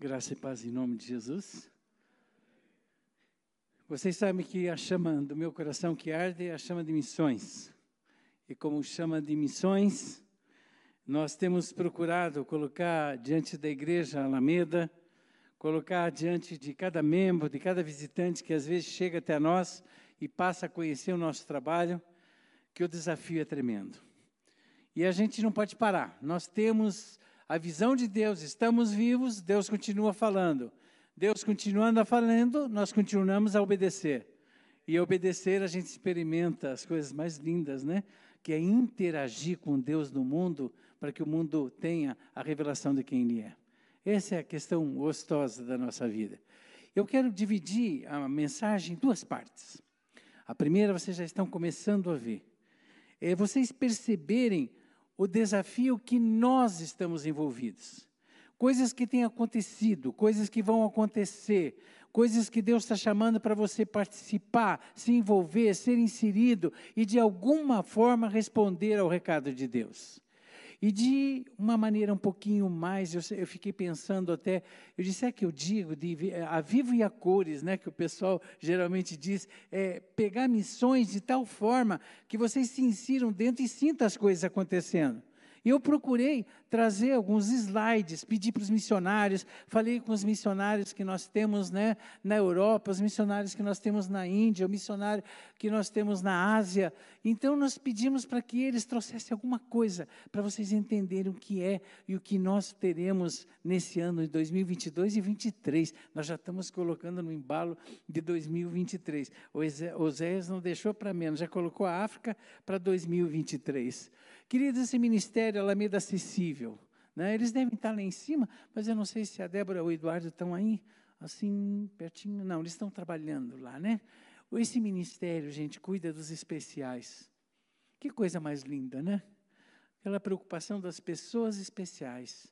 Graça e paz em nome de Jesus. Vocês sabem que a chama do meu coração que arde é a chama de missões. E como chama de missões, nós temos procurado colocar diante da igreja Alameda, colocar diante de cada membro, de cada visitante que às vezes chega até nós e passa a conhecer o nosso trabalho, que o desafio é tremendo. E a gente não pode parar. Nós temos a visão de Deus, estamos vivos, Deus continua falando. Deus continuando a falando, nós continuamos a obedecer. E obedecer a gente experimenta as coisas mais lindas, né? Que é interagir com Deus no mundo para que o mundo tenha a revelação de quem Ele é. Essa é a questão gostosa da nossa vida. Eu quero dividir a mensagem em duas partes. A primeira vocês já estão começando a ver. É vocês perceberem o desafio que nós estamos envolvidos. Coisas que têm acontecido, coisas que vão acontecer, coisas que Deus está chamando para você participar, se envolver, ser inserido e de alguma forma responder ao recado de Deus. E de uma maneira um pouquinho mais, eu, eu, fiquei pensando até, eu disse, é que eu digo, de, a vivo e a cores, né, que o pessoal geralmente diz, é, pegar missões de tal forma que vocês se insiram dentro e sintam as coisas acontecendo. Eu procurei trazer alguns slides, pedi para os missionários, falei com os missionários que nós temos né, na Europa, os missionários que nós temos na Índia, o missionário que nós temos na Ásia. Então nós pedimos para que eles trouxessem alguma coisa para vocês entenderem o que é e o que nós teremos nesse ano de 2022 e 2023. Nós já estamos colocando no embalo de 2023. O Oséias não deixou para menos, já colocou a África para 2023. Queridos, esse ministério Alameda Acessível, né, eles devem estar lá em cima, mas eu não sei se a Débora ou o Eduardo estão aí, assim, pertinho. Não, eles estão trabalhando lá, né? Esse ministério, gente, cuida dos especiais. Que coisa mais linda, né? Aquela preocupação das pessoas especiais.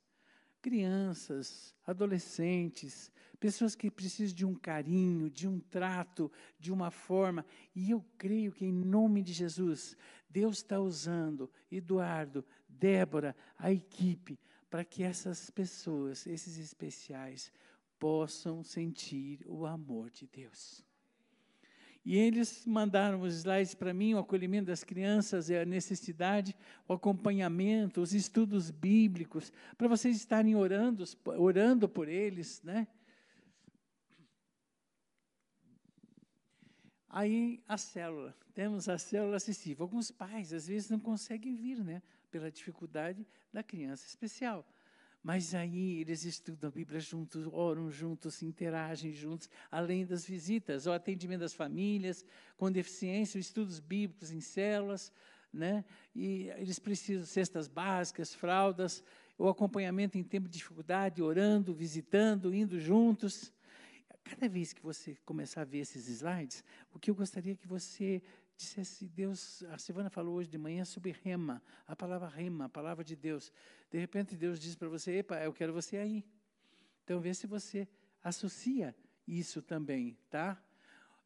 Crianças, adolescentes, pessoas que precisam de um carinho, de um trato, de uma forma. E eu creio que, em nome de Jesus, Deus está usando Eduardo, Débora, a equipe, para que essas pessoas, esses especiais, possam sentir o amor de Deus. E eles mandaram os slides para mim, o acolhimento das crianças, a necessidade, o acompanhamento, os estudos bíblicos, para vocês estarem orando, orando por eles, né? Aí a célula, temos a célula acessível. Alguns pais às vezes não conseguem vir, né, pela dificuldade da criança especial. Mas aí eles estudam a Bíblia juntos, oram juntos, interagem juntos, além das visitas, o atendimento das famílias com deficiência, estudos bíblicos em células, né? E eles precisam cestas básicas, fraldas, o acompanhamento em tempo de dificuldade, orando, visitando, indo juntos. Cada vez que você começar a ver esses slides, o que eu gostaria que você dissesse, Deus, a Silvana falou hoje de manhã sobre rema, a palavra rema, a palavra de Deus. De repente Deus diz para você, epa, eu quero você aí. Então vê se você associa isso também, tá?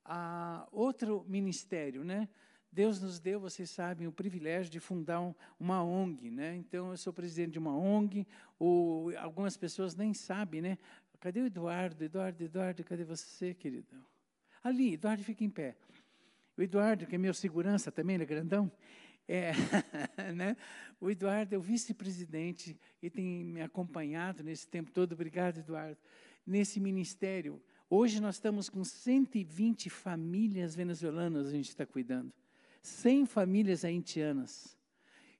Ah, outro ministério, né? Deus nos deu, vocês sabem, o privilégio de fundar um, uma ONG, né? Então eu sou presidente de uma ONG, ou algumas pessoas nem sabem, né? Cadê o Eduardo? Eduardo, Eduardo, cadê você, querido? Ali, Eduardo fica em pé. O Eduardo, que é meu segurança também, ele é grandão. É, né? O Eduardo é o vice-presidente e tem me acompanhado nesse tempo todo. Obrigado, Eduardo. Nesse ministério. Hoje nós estamos com 120 famílias venezuelanas a gente está cuidando. 100 famílias haitianas.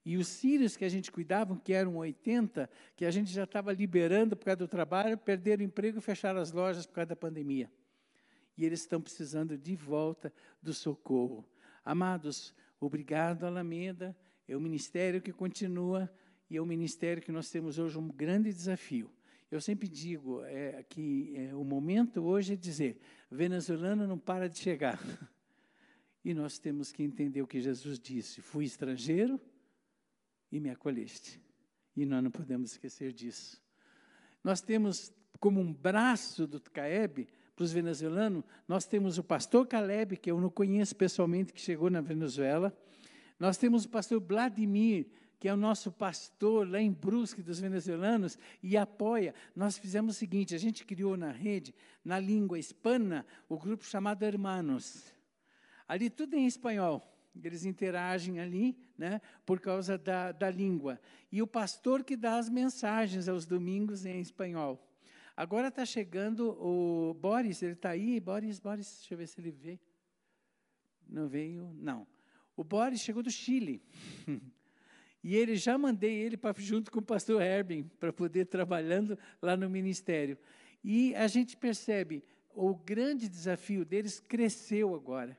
E os sírios que a gente cuidava, que eram 80, que a gente já estava liberando por causa do trabalho, perderam o emprego e fecharam as lojas por causa da pandemia. E eles estão precisando de volta do socorro. Amados, obrigado, Alameda. É o ministério que continua e é o ministério que nós temos hoje um grande desafio. Eu sempre digo é, que é, o momento hoje é dizer: venezuelano não para de chegar. E nós temos que entender o que Jesus disse: fui estrangeiro e me acolheste. E nós não podemos esquecer disso. Nós temos como um braço do CAEB para os venezuelanos, nós temos o pastor Caleb, que eu não conheço pessoalmente, que chegou na Venezuela. Nós temos o pastor Vladimir, que é o nosso pastor lá em Brusque dos venezuelanos e apoia. Nós fizemos o seguinte: a gente criou na rede, na língua hispana, o grupo chamado Hermanos. Ali tudo em espanhol. Eles interagem ali, né, por causa da, da língua. E o pastor que dá as mensagens aos domingos em espanhol. Agora está chegando o Boris, ele está aí. Boris, Boris, deixa eu ver se ele vê. Não veio? Não. O Boris chegou do Chile. e ele já mandei ele para junto com o pastor Herbin para poder trabalhando lá no ministério. E a gente percebe o grande desafio deles cresceu agora.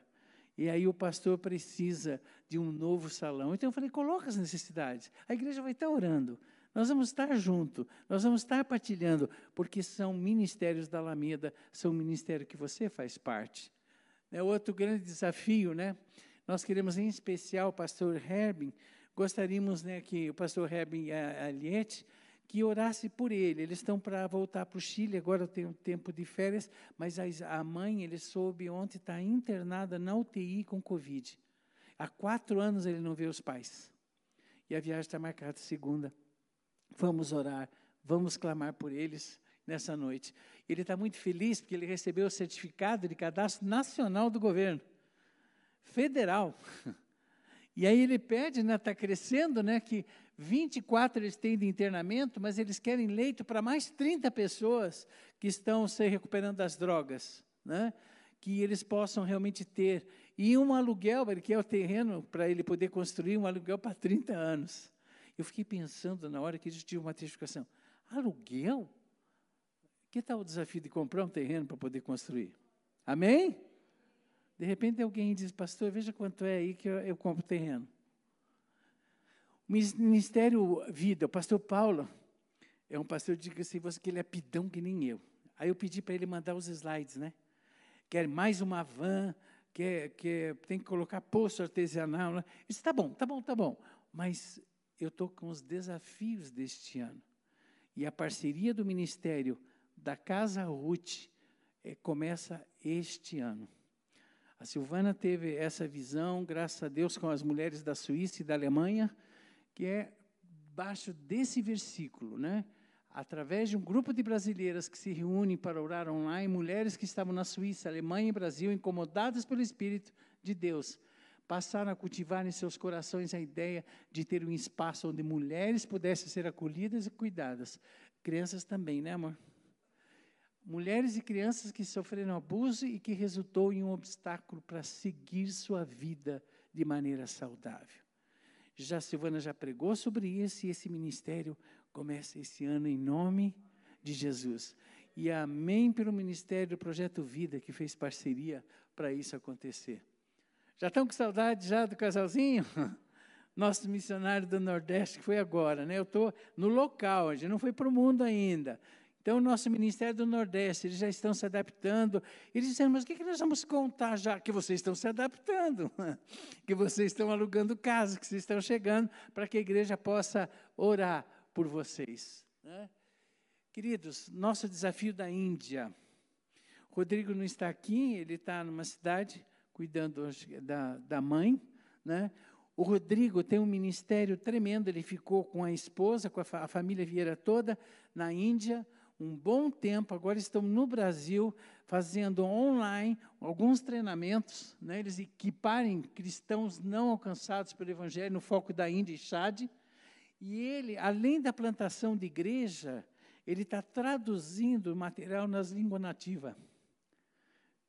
E aí o pastor precisa de um novo salão. Então eu falei, coloca as necessidades. A igreja vai estar orando. Nós vamos estar junto, nós vamos estar partilhando, porque são ministérios da Alameda, são ministérios que você faz parte. É outro grande desafio, né? Nós queremos, em especial, o pastor Herbin, gostaríamos né, que o pastor Herbin e a Aliette, que orasse por ele. Eles estão para voltar para o Chile, agora tem um tempo de férias, mas a mãe, ele soube ontem, está internada na UTI com Covid. Há quatro anos ele não vê os pais. E a viagem está marcada segunda. Vamos orar, vamos clamar por eles nessa noite. Ele está muito feliz porque ele recebeu o certificado de cadastro nacional do governo, federal. E aí ele pede, está né, tá crescendo, né, que 24 eles têm de internamento, mas eles querem leito para mais 30 pessoas que estão se recuperando das drogas, né, que eles possam realmente ter. E um aluguel, ele quer o terreno para ele poder construir um aluguel para 30 anos. Eu fiquei pensando na hora que eles tinham uma testificação. Aluguel? Que tal o desafio de comprar um terreno para poder construir? Amém? De repente alguém diz, pastor, veja quanto é aí que eu, eu compro terreno. O Ministério Vida, o pastor Paulo, é um pastor, diga assim, você que ele é pidão que nem eu. Aí eu pedi para ele mandar os slides, né? Quer mais uma van, quer, quer, tem que colocar poço artesanal. Né? Eu disse, tá bom, tá bom, tá bom. Mas eu estou com os desafios deste ano. E a parceria do Ministério da Casa Ruth é, começa este ano. A Silvana teve essa visão, graças a Deus, com as mulheres da Suíça e da Alemanha, que é baixo desse versículo, né? Através de um grupo de brasileiras que se reúnem para orar online, mulheres que estavam na Suíça, Alemanha e Brasil, incomodadas pelo Espírito de Deus, passaram a cultivar em seus corações a ideia de ter um espaço onde mulheres pudessem ser acolhidas e cuidadas. Crianças também, né, amor? Mulheres e crianças que sofreram abuso e que resultou em um obstáculo para seguir sua vida de maneira saudável. Já Silvana já pregou sobre isso e esse ministério começa esse ano em nome de Jesus. E amém pelo ministério do Projeto Vida que fez parceria para isso acontecer. Já estão com saudade já do casalzinho? Nosso missionário do Nordeste, que foi agora, né? Eu estou no local, a gente não foi para o mundo ainda. Então, o nosso Ministério do Nordeste, eles já estão se adaptando. Eles disseram, mas o que, que nós vamos contar já? Que vocês estão se adaptando, que vocês estão alugando casa, que vocês estão chegando, para que a igreja possa orar por vocês. Né? Queridos, nosso desafio da Índia. Rodrigo não está aqui, ele está numa cidade cuidando da, da mãe, né? O Rodrigo tem um ministério tremendo, ele ficou com a esposa, com a, fa a família Vieira toda, na Índia, um bom tempo, agora estão no Brasil, fazendo online alguns treinamentos, né? eles equiparem cristãos não alcançados pelo Evangelho, no foco da Índia e Chad, e ele, além da plantação de igreja, ele está traduzindo material nas línguas nativas,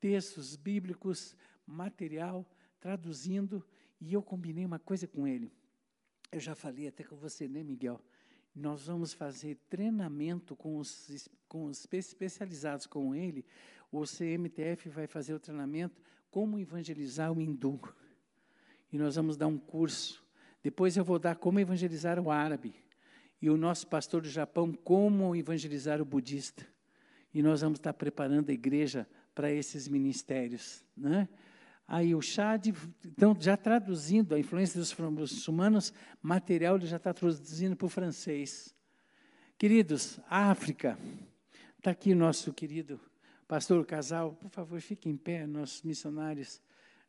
textos bíblicos, material, traduzindo, e eu combinei uma coisa com ele. Eu já falei até com você, né, Miguel? Nós vamos fazer treinamento com os, com os especializados com ele. O CMTF vai fazer o treinamento como evangelizar o hindu. E nós vamos dar um curso. Depois eu vou dar como evangelizar o árabe. E o nosso pastor do Japão, como evangelizar o budista. E nós vamos estar preparando a igreja para esses ministérios. Né? Aí o Chad, então, já traduzindo a influência dos muçulmanos, material ele já está traduzindo para o francês. Queridos, África, está aqui o nosso querido pastor Casal, por favor, fique em pé, nossos missionários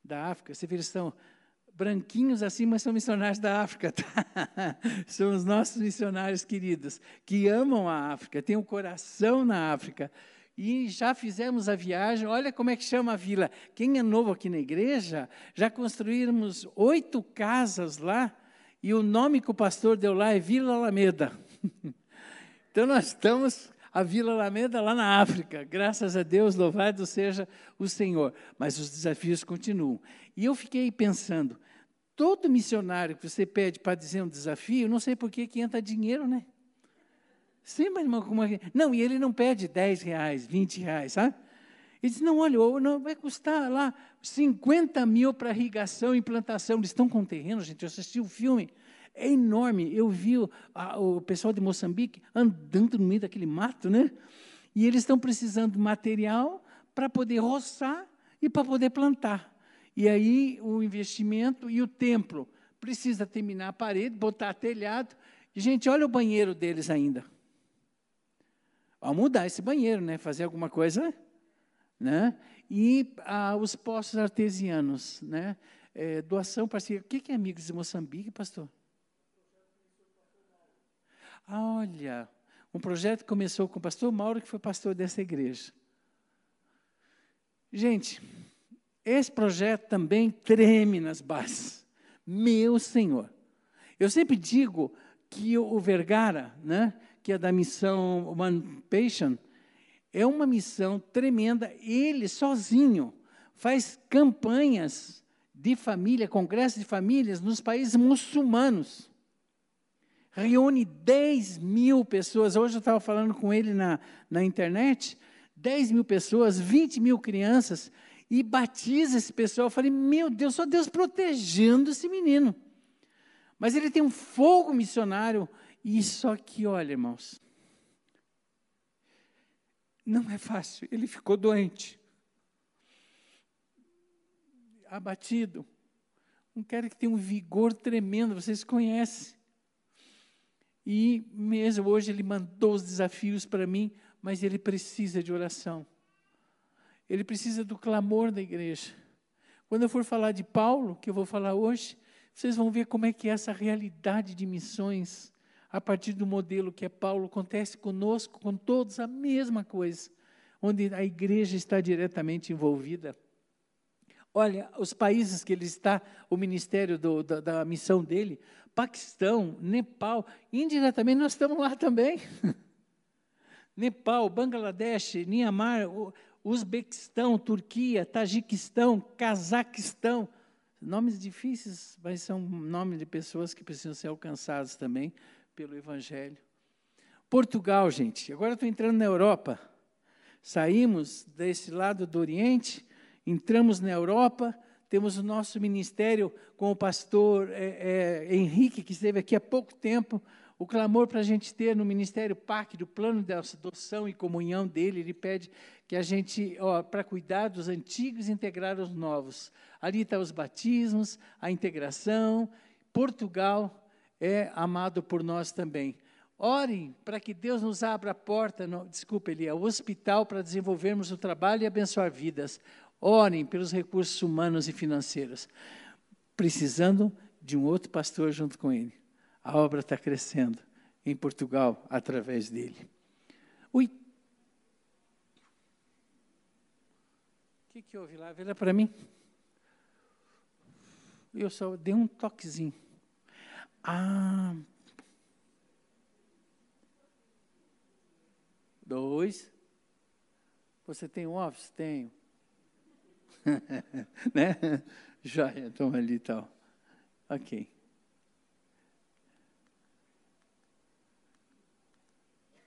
da África. Você vê, eles estão branquinhos assim, mas são missionários da África. Tá? São os nossos missionários queridos, que amam a África, têm um coração na África. E já fizemos a viagem, olha como é que chama a vila. Quem é novo aqui na igreja, já construímos oito casas lá, e o nome que o pastor deu lá é Vila Alameda. então nós estamos a Vila Alameda lá na África. Graças a Deus, louvado seja o Senhor. Mas os desafios continuam. E eu fiquei pensando, todo missionário que você pede para dizer um desafio, não sei por que entra dinheiro, né? Sim, mas que... Não, e ele não pede 10 reais, 20 reais, sabe? Ele diz, não, olha, não, vai custar lá 50 mil para irrigação e implantação. Eles estão com terreno, gente, eu assisti o filme é enorme. Eu vi o, a, o pessoal de Moçambique andando no meio daquele mato, né? E eles estão precisando de material para poder roçar e para poder plantar. E aí o investimento e o templo precisa terminar a parede, botar telhado. Gente, olha o banheiro deles ainda. Vamos mudar esse banheiro, né? Fazer alguma coisa, né? E ah, os poços artesianos, né? É, doação parceria. O que é Amigos de Moçambique, pastor? Olha, um projeto que começou com o pastor Mauro, que foi pastor dessa igreja. Gente, esse projeto também treme nas bases. Meu Senhor. Eu sempre digo que o Vergara, né, que é da missão One Patient, é uma missão tremenda. Ele sozinho faz campanhas de família, congressos de famílias nos países muçulmanos reúne 10 mil pessoas. Hoje eu estava falando com ele na, na internet, 10 mil pessoas, 20 mil crianças, e batiza esse pessoal. Eu falei, meu Deus, só Deus protegendo esse menino. Mas ele tem um fogo missionário, só que, olha, irmãos, não é fácil. Ele ficou doente, abatido. Um cara que tem um vigor tremendo, vocês conhecem. E mesmo hoje ele mandou os desafios para mim, mas ele precisa de oração. Ele precisa do clamor da igreja. Quando eu for falar de Paulo, que eu vou falar hoje, vocês vão ver como é que é essa realidade de missões, a partir do modelo que é Paulo, acontece conosco, com todos a mesma coisa, onde a igreja está diretamente envolvida. Olha, os países que ele está, o ministério do, da, da missão dele, Paquistão, Nepal, indiretamente nós estamos lá também. Nepal, Bangladesh, Myanmar, Uzbequistão, Turquia, Tajiquistão, Cazaquistão. Nomes difíceis, mas são nomes de pessoas que precisam ser alcançadas também pelo Evangelho. Portugal, gente, agora estou entrando na Europa. Saímos desse lado do Oriente, entramos na Europa, temos o nosso ministério com o pastor é, é, Henrique, que esteve aqui há pouco tempo. O clamor para a gente ter no Ministério PAC, do plano de adoção e comunhão dele, ele pede que a gente, para cuidar dos antigos e integrar os novos. Ali estão tá os batismos, a integração. Portugal é amado por nós também. Orem para que Deus nos abra a porta, no, desculpa, Elia, o hospital para desenvolvermos o trabalho e abençoar vidas. Orem pelos recursos humanos e financeiros. Precisando de um outro pastor junto com ele. A obra está crescendo em Portugal através dele. O que, que houve lá? Vê para mim. Eu só dei um toquezinho. Ah. Dois. Você tem um office? Tenho. né? Joia, toma ali e tal. Ok.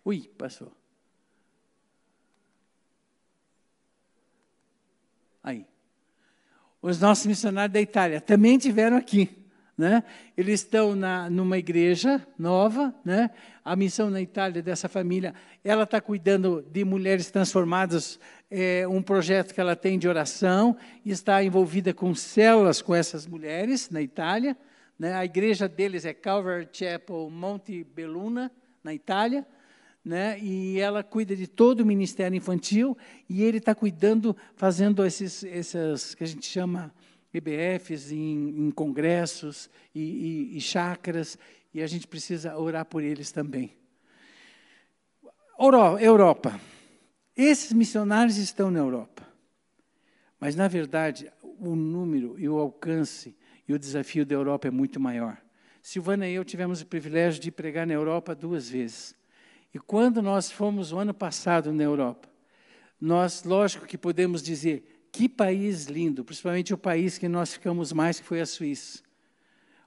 Ui, passou. Aí. Os nossos missionários da Itália também tiveram aqui. Né? Eles estão na, numa igreja nova, né? a missão na Itália dessa família, ela está cuidando de mulheres transformadas, é, um projeto que ela tem de oração, está envolvida com células com essas mulheres na Itália. Né? A igreja deles é Calvary Chapel Monte Belluna, na Itália, né? e ela cuida de todo o ministério infantil, e ele está cuidando, fazendo esses, esses que a gente chama PBFs, em, em congressos e, e, e chacras, e a gente precisa orar por eles também. Europa. Esses missionários estão na Europa. Mas, na verdade, o número e o alcance e o desafio da Europa é muito maior. Silvana e eu tivemos o privilégio de pregar na Europa duas vezes. E quando nós fomos o ano passado na Europa, nós, lógico que podemos dizer, que país lindo, principalmente o país que nós ficamos mais, que foi a Suíça.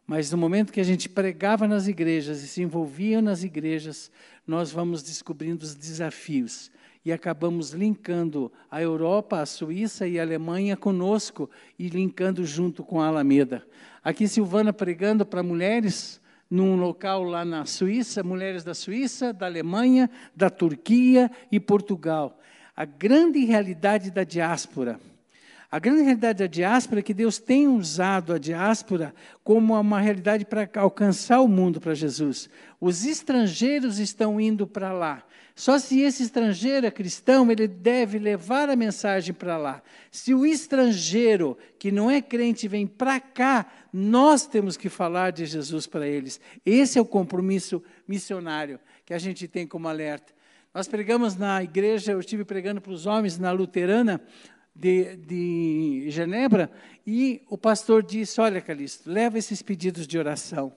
Mas no momento que a gente pregava nas igrejas e se envolvia nas igrejas, nós vamos descobrindo os desafios e acabamos linkando a Europa, a Suíça e a Alemanha conosco e linkando junto com a Alameda. Aqui Silvana pregando para mulheres num local lá na Suíça, mulheres da Suíça, da Alemanha, da Turquia e Portugal. A grande realidade da diáspora a grande realidade da diáspora é que Deus tem usado a diáspora como uma realidade para alcançar o mundo para Jesus. Os estrangeiros estão indo para lá. Só se esse estrangeiro é cristão, ele deve levar a mensagem para lá. Se o estrangeiro que não é crente vem para cá, nós temos que falar de Jesus para eles. Esse é o compromisso missionário que a gente tem como alerta. Nós pregamos na igreja, eu estive pregando para os homens na luterana, de, de Genebra, e o pastor disse: Olha, Calixto, leva esses pedidos de oração.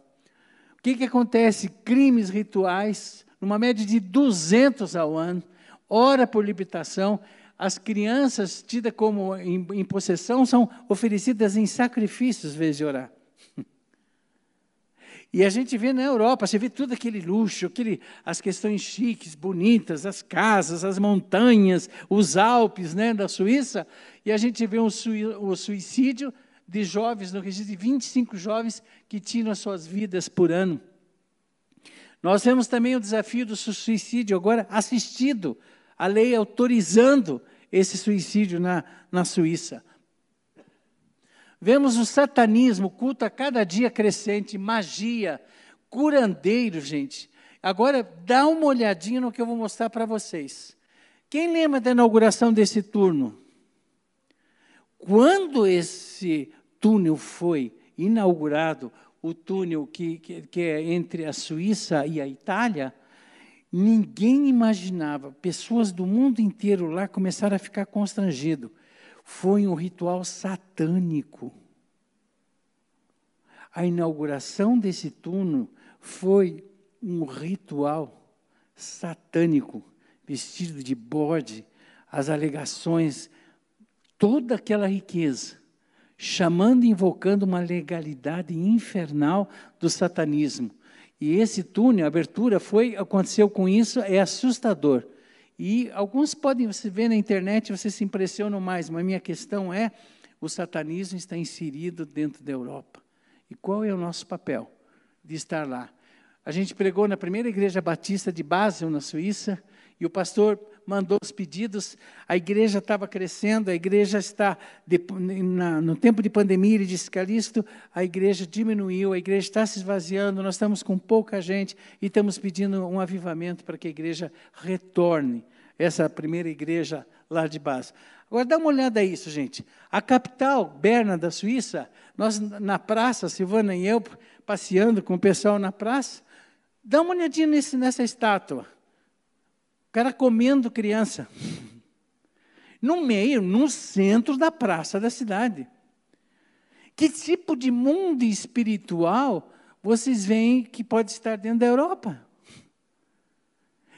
O que, que acontece? Crimes rituais, numa média de 200 ao ano, ora por libertação. As crianças tidas como em, em possessão são oferecidas em sacrifícios, às vezes de orar. E a gente vê na Europa, você vê tudo aquele luxo, aquele, as questões chiques, bonitas, as casas, as montanhas, os Alpes né, da Suíça, e a gente vê um sui, o suicídio de jovens, no registro de 25 jovens que tiram as suas vidas por ano. Nós vemos também o desafio do suicídio agora assistido, a lei autorizando esse suicídio na, na Suíça. Vemos o satanismo, culto a cada dia crescente, magia, curandeiro, gente. Agora, dá uma olhadinha no que eu vou mostrar para vocês. Quem lembra da inauguração desse turno? Quando esse túnel foi inaugurado, o túnel que, que, que é entre a Suíça e a Itália, ninguém imaginava, pessoas do mundo inteiro lá começaram a ficar constrangidos foi um ritual satânico. A inauguração desse túnel foi um ritual satânico, vestido de bode, as alegações, toda aquela riqueza, chamando e invocando uma legalidade infernal do satanismo. E esse túnel, a abertura foi, aconteceu com isso, é assustador. E alguns podem, você vê na internet, você se impressionam mais, mas minha questão é, o satanismo está inserido dentro da Europa. E qual é o nosso papel de estar lá? A gente pregou na primeira igreja batista de Basel, na Suíça, e o pastor mandou os pedidos, a igreja estava crescendo, a igreja está, de, na, no tempo de pandemia, ele disse, Calixto, a igreja diminuiu, a igreja está se esvaziando, nós estamos com pouca gente e estamos pedindo um avivamento para que a igreja retorne, essa primeira igreja lá de base. Agora dá uma olhada isso, gente. A capital, Berna, da Suíça, nós na praça, Silvana e eu, passeando com o pessoal na praça, dá uma olhadinha nesse, nessa estátua cara comendo criança. No meio, no centro da praça da cidade. Que tipo de mundo espiritual vocês veem que pode estar dentro da Europa?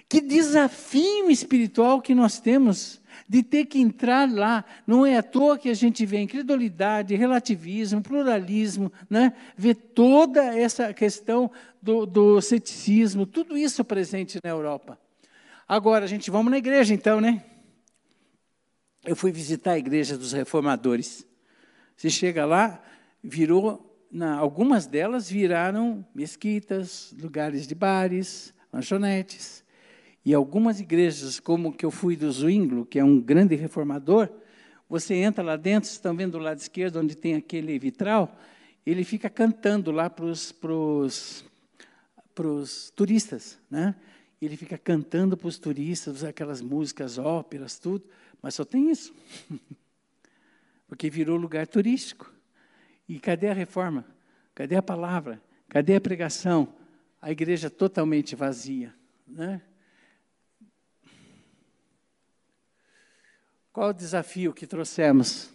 Que desafio espiritual que nós temos de ter que entrar lá. Não é à toa que a gente vê incredulidade, relativismo, pluralismo, né? vê toda essa questão do, do ceticismo, tudo isso presente na Europa. Agora, a gente vamos na igreja então, né? Eu fui visitar a igreja dos reformadores. Você chega lá, virou, na, algumas delas viraram mesquitas, lugares de bares, lanchonetes. E algumas igrejas, como que eu fui do Zwinglo, que é um grande reformador, você entra lá dentro, vocês estão vendo do lado esquerdo, onde tem aquele vitral, ele fica cantando lá para os turistas, né? Ele fica cantando para os turistas aquelas músicas, óperas, tudo, mas só tem isso. Porque virou lugar turístico. E cadê a reforma? Cadê a palavra? Cadê a pregação? A igreja totalmente vazia. Né? Qual o desafio que trouxemos?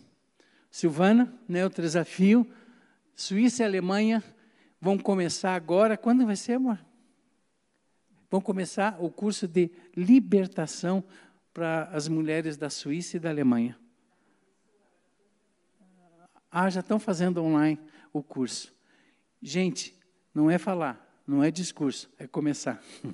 Silvana, né, outro desafio. Suíça e Alemanha vão começar agora. Quando vai ser, amor? Vão começar o curso de libertação para as mulheres da Suíça e da Alemanha. Ah, já estão fazendo online o curso. Gente, não é falar, não é discurso, é começar.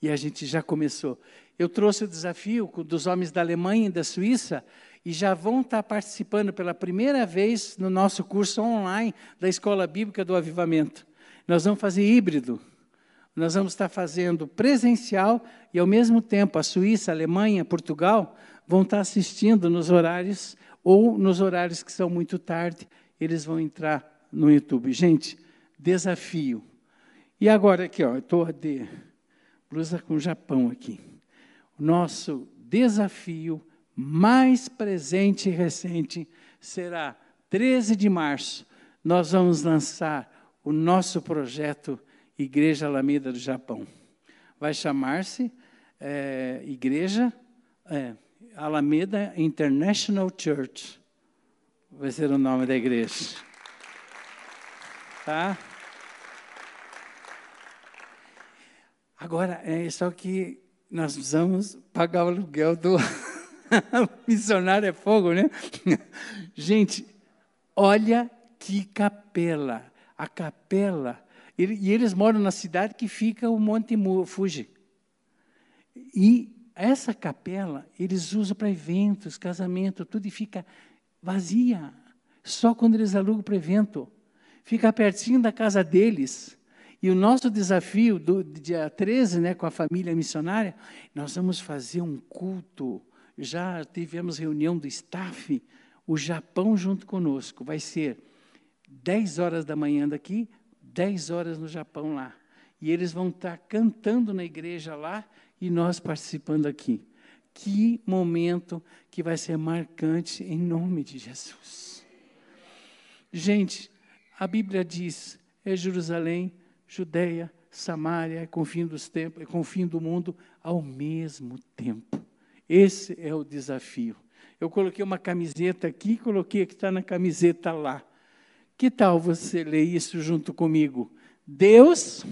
E a gente já começou. Eu trouxe o desafio dos homens da Alemanha e da Suíça e já vão estar participando pela primeira vez no nosso curso online da Escola Bíblica do Avivamento. Nós vamos fazer híbrido. Nós vamos estar fazendo presencial e, ao mesmo tempo, a Suíça, a Alemanha, Portugal vão estar assistindo nos horários ou nos horários que são muito tarde, eles vão entrar no YouTube. Gente, desafio. E agora aqui, ó, estou de blusa com Japão aqui. O nosso desafio mais presente e recente será 13 de março. Nós vamos lançar o nosso projeto Igreja Alameda do Japão. Vai chamar-se é, Igreja é, Alameda International Church. Vai ser o nome da igreja. Tá? Agora, é só que nós precisamos pagar o aluguel do missionário é fogo, né? Gente, olha que capela. A capela. E eles moram na cidade que fica o Monte Fuji. E essa capela eles usam para eventos, casamento, tudo e fica vazia. Só quando eles alugam para evento. Fica pertinho da casa deles. E o nosso desafio do dia 13, né, com a família missionária, nós vamos fazer um culto. Já tivemos reunião do staff, o Japão junto conosco. Vai ser 10 horas da manhã daqui, 10 horas no Japão lá. E eles vão estar cantando na igreja lá e nós participando aqui. Que momento que vai ser marcante em nome de Jesus. Gente, a Bíblia diz: é Jerusalém Judeia, Samaria, com o fim dos tempos, com o fim do mundo ao mesmo tempo. Esse é o desafio. Eu coloquei uma camiseta aqui, coloquei que está na camiseta lá. Que tal você ler isso junto comigo? Deus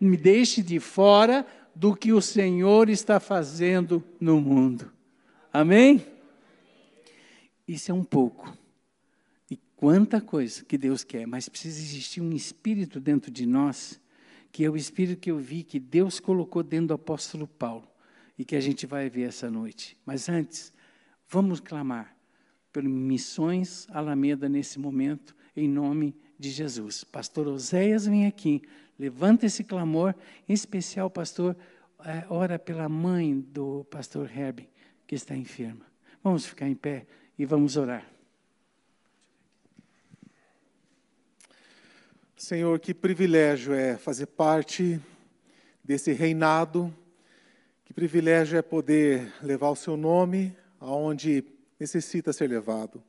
me deixe de fora do que o Senhor está fazendo no mundo. Amém? Isso é um pouco. Quanta coisa que Deus quer, mas precisa existir um espírito dentro de nós, que é o espírito que eu vi que Deus colocou dentro do apóstolo Paulo e que a gente vai ver essa noite. Mas antes, vamos clamar por missões Alameda nesse momento, em nome de Jesus. Pastor Oséias vem aqui, levanta esse clamor, em especial, pastor, é, ora pela mãe do pastor Herbie, que está enferma. Vamos ficar em pé e vamos orar. Senhor, que privilégio é fazer parte desse reinado, que privilégio é poder levar o seu nome aonde necessita ser levado.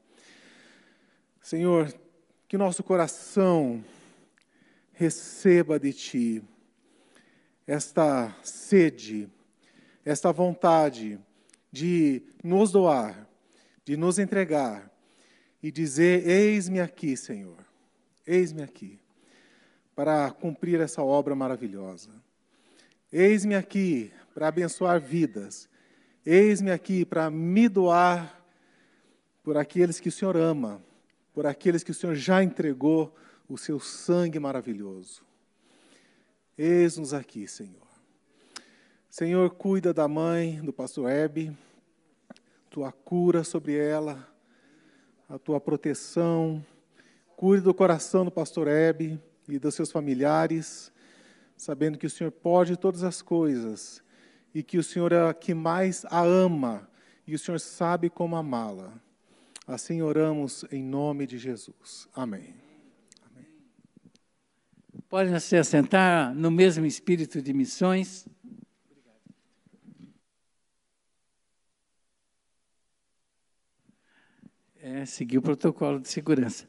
Senhor, que nosso coração receba de Ti esta sede, esta vontade de nos doar, de nos entregar e dizer: Eis-me aqui, Senhor, eis-me aqui para cumprir essa obra maravilhosa. Eis-me aqui para abençoar vidas. Eis-me aqui para me doar por aqueles que o Senhor ama, por aqueles que o Senhor já entregou o seu sangue maravilhoso. Eis-nos aqui, Senhor. Senhor, cuida da mãe do pastor Hebe, tua cura sobre ela, a tua proteção. Cuide do coração do pastor Hebe e dos seus familiares, sabendo que o Senhor pode todas as coisas e que o Senhor é a que mais a ama e o Senhor sabe como amá-la. Assim oramos em nome de Jesus. Amém. Amém. Pode se assentar no mesmo espírito de missões. É, seguir o protocolo de segurança.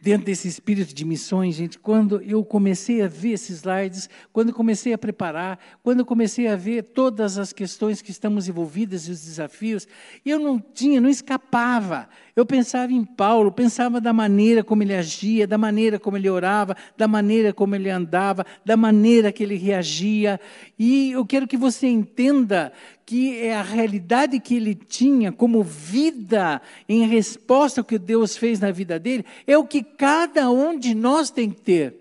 Dentro desse espírito de missões, gente, quando eu comecei a ver esses slides, quando comecei a preparar, quando comecei a ver todas as questões que estamos envolvidas e os desafios, eu não tinha, não escapava. Eu pensava em Paulo, pensava da maneira como ele agia, da maneira como ele orava, da maneira como ele andava, da maneira que ele reagia. E eu quero que você entenda que é a realidade que ele tinha como vida em resposta ao que Deus fez na vida dele, é o que cada um de nós tem que ter.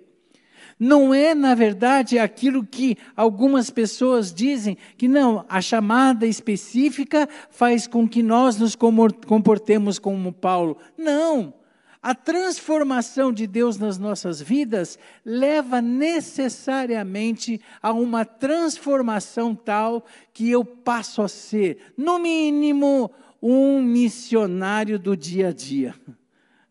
Não é, na verdade, aquilo que algumas pessoas dizem, que não, a chamada específica faz com que nós nos comportemos como Paulo. Não. A transformação de Deus nas nossas vidas leva necessariamente a uma transformação tal que eu passo a ser, no mínimo, um missionário do dia a dia,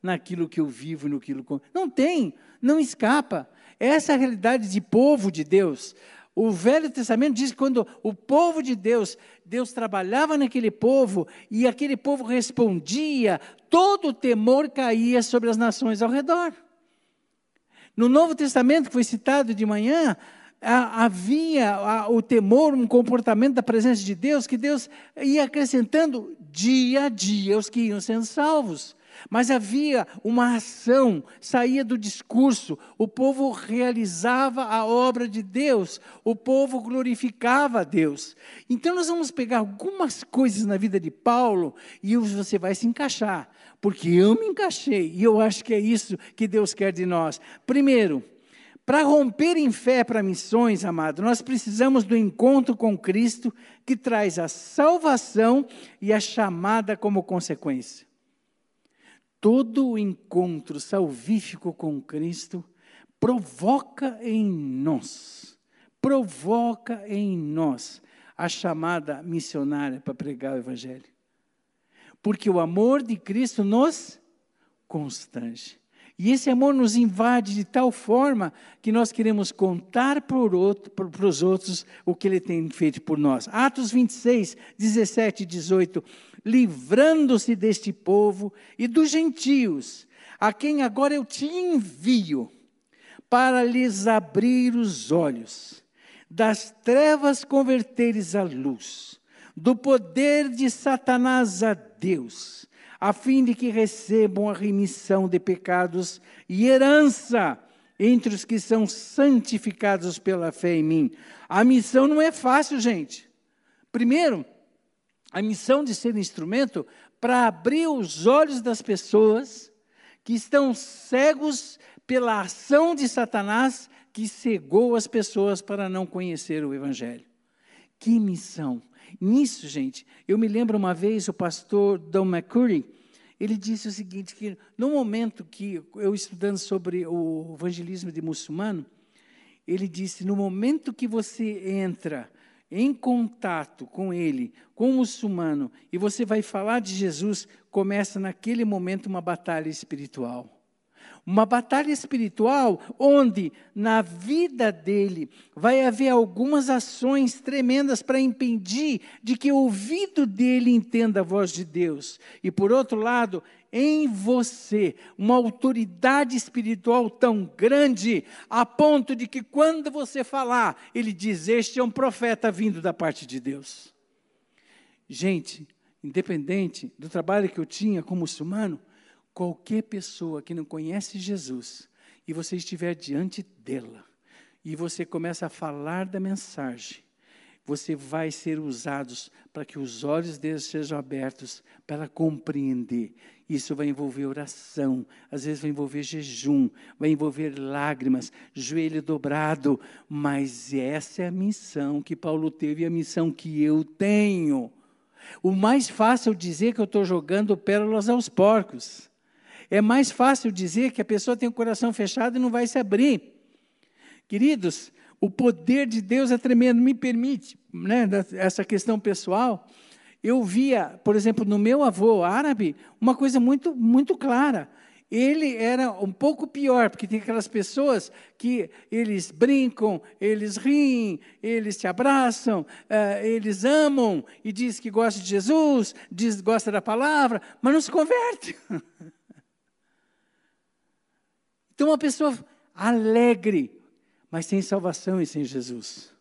naquilo que eu vivo, no que eu... Não tem, não escapa. Essa é a realidade de povo de Deus. O Velho Testamento diz que quando o povo de Deus, Deus trabalhava naquele povo e aquele povo respondia, todo o temor caía sobre as nações ao redor. No Novo Testamento, que foi citado de manhã, havia o temor, um comportamento da presença de Deus, que Deus ia acrescentando dia a dia os que iam sendo salvos. Mas havia uma ação, saía do discurso, o povo realizava a obra de Deus, o povo glorificava a Deus. Então nós vamos pegar algumas coisas na vida de Paulo e você vai se encaixar, porque eu me encaixei e eu acho que é isso que Deus quer de nós. Primeiro, para romper em fé para missões, amado, nós precisamos do encontro com Cristo que traz a salvação e a chamada como consequência. Todo o encontro salvífico com Cristo provoca em nós, provoca em nós a chamada missionária para pregar o Evangelho. Porque o amor de Cristo nos constrange. E esse amor nos invade de tal forma que nós queremos contar para os outros o que ele tem feito por nós. Atos 26, 17 e 18. Livrando-se deste povo e dos gentios, a quem agora eu te envio, para lhes abrir os olhos, das trevas converteres à luz, do poder de Satanás a Deus a fim de que recebam a remissão de pecados e herança entre os que são santificados pela fé em mim. A missão não é fácil, gente. Primeiro, a missão de ser instrumento para abrir os olhos das pessoas que estão cegos pela ação de Satanás que cegou as pessoas para não conhecer o Evangelho. Que missão! Nisso, gente, eu me lembro uma vez o pastor Don McCurry, ele disse o seguinte, que no momento que eu estudando sobre o evangelismo de muçulmano, ele disse, no momento que você entra em contato com ele, com o muçulmano, e você vai falar de Jesus, começa naquele momento uma batalha espiritual. Uma batalha espiritual onde na vida dele vai haver algumas ações tremendas para impedir de que o ouvido dele entenda a voz de Deus. E por outro lado, em você uma autoridade espiritual tão grande, a ponto de que quando você falar, ele diz: Este é um profeta vindo da parte de Deus. Gente, independente do trabalho que eu tinha como muçulmano, qualquer pessoa que não conhece Jesus e você estiver diante dela e você começa a falar da mensagem, você vai ser usados para que os olhos deles sejam abertos para compreender. Isso vai envolver oração, às vezes vai envolver jejum, vai envolver lágrimas, joelho dobrado, mas essa é a missão que Paulo teve, a missão que eu tenho. O mais fácil dizer que eu estou jogando pérolas aos porcos. É mais fácil dizer que a pessoa tem o coração fechado e não vai se abrir. Queridos, o poder de Deus é tremendo. Me permite, né, essa questão pessoal. Eu via, por exemplo, no meu avô árabe, uma coisa muito, muito clara. Ele era um pouco pior, porque tem aquelas pessoas que eles brincam, eles riem, eles te abraçam, uh, eles amam e diz que gosta de Jesus, diz que gosta da palavra, mas não se converte. Então, uma pessoa alegre, mas sem salvação e sem Jesus.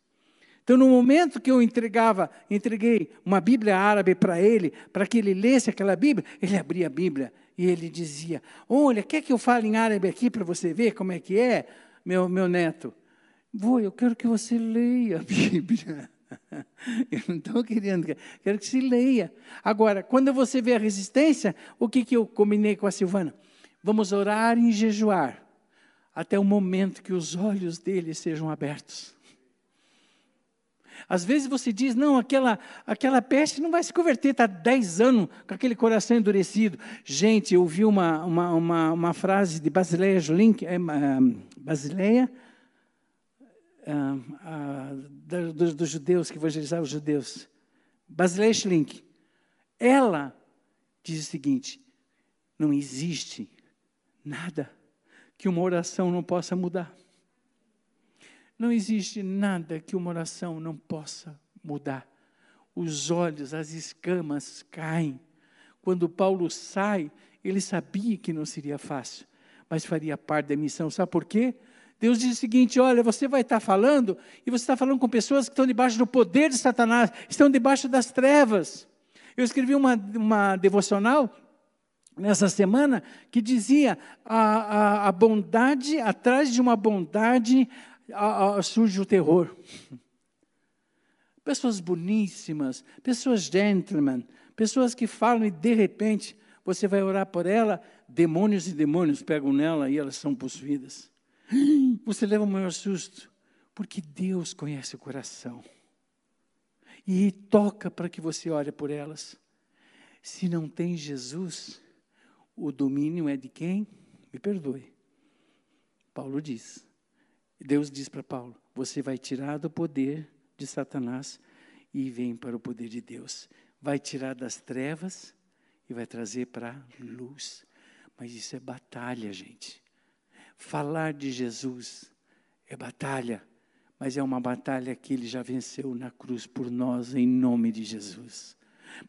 Então, no momento que eu entregava, entreguei uma Bíblia árabe para ele, para que ele lesse aquela Bíblia, ele abria a Bíblia e ele dizia: Olha, quer que eu fale em árabe aqui para você ver como é que é, meu, meu neto? Vou, eu quero que você leia a Bíblia. Eu não estou querendo, quero que se leia. Agora, quando você vê a resistência, o que, que eu combinei com a Silvana? Vamos orar e jejuar até o momento que os olhos dele sejam abertos. Às vezes você diz, não, aquela, aquela peste não vai se converter, está 10 anos com aquele coração endurecido. Gente, eu ouvi uma, uma, uma, uma frase de Basileia Jolink, é, Basileia, dos, dos, judeus, que evangelizavam os judeus. Basileia Schlink. Ela diz o seguinte: não existe nada que uma oração não possa mudar. Não existe nada que uma oração não possa mudar. Os olhos, as escamas caem. Quando Paulo sai, ele sabia que não seria fácil, mas faria parte da missão. Sabe por quê? Deus diz o seguinte: olha, você vai estar falando, e você está falando com pessoas que estão debaixo do poder de Satanás, estão debaixo das trevas. Eu escrevi uma, uma devocional nessa semana que dizia: a, a, a bondade, atrás de uma bondade a, surge o terror. Pessoas boníssimas, pessoas gentlemen, pessoas que falam e de repente você vai orar por ela, demônios e demônios pegam nela e elas são possuídas. Você leva o maior susto, porque Deus conhece o coração. E toca para que você ore por elas. Se não tem Jesus, o domínio é de quem? Me perdoe. Paulo diz. Deus diz para Paulo: Você vai tirar do poder de Satanás e vem para o poder de Deus. Vai tirar das trevas e vai trazer para a luz. Mas isso é batalha, gente. Falar de Jesus é batalha, mas é uma batalha que ele já venceu na cruz por nós, em nome de Jesus.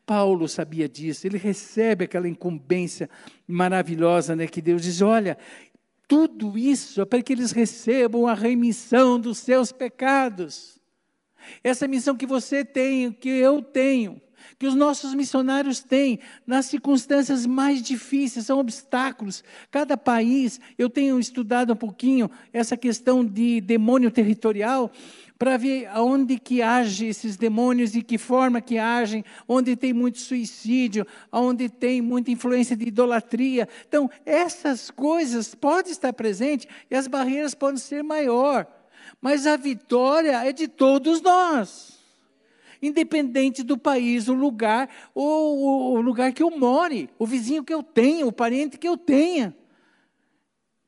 Paulo sabia disso, ele recebe aquela incumbência maravilhosa, né, que Deus diz: Olha, tudo isso é para que eles recebam a remissão dos seus pecados. Essa missão que você tem, que eu tenho, que os nossos missionários têm nas circunstâncias mais difíceis, são obstáculos. Cada país, eu tenho estudado um pouquinho essa questão de demônio territorial, para ver aonde que age esses demônios e que forma que agem, onde tem muito suicídio, onde tem muita influência de idolatria. Então, essas coisas podem estar presentes e as barreiras podem ser maior, mas a vitória é de todos nós. Independente do país, o lugar, ou o lugar que eu more, o vizinho que eu tenha, o parente que eu tenha.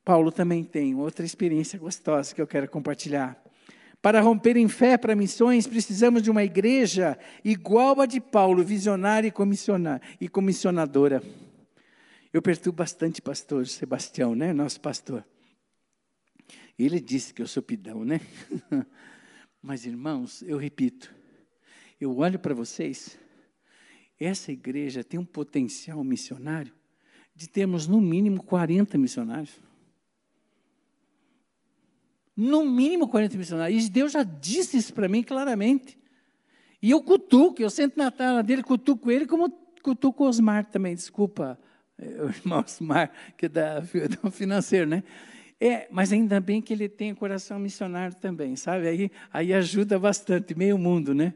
Paulo também tem outra experiência gostosa que eu quero compartilhar. Para romper em fé para missões, precisamos de uma igreja igual a de Paulo, visionária e, e comissionadora. Eu perturbo bastante pastor Sebastião, né? Nosso pastor. Ele disse que eu sou pidão, né? Mas, irmãos, eu repito, eu olho para vocês, essa igreja tem um potencial missionário de termos no mínimo 40 missionários. No mínimo 40 missionários. E Deus já disse isso para mim claramente. E eu cutuco, eu sento na tela dele, cutuco ele, como cutuco o Osmar também, desculpa, o irmão Osmar, que é da, do financeiro, né? É, mas ainda bem que ele tem coração missionário também, sabe? Aí, aí ajuda bastante, meio mundo, né?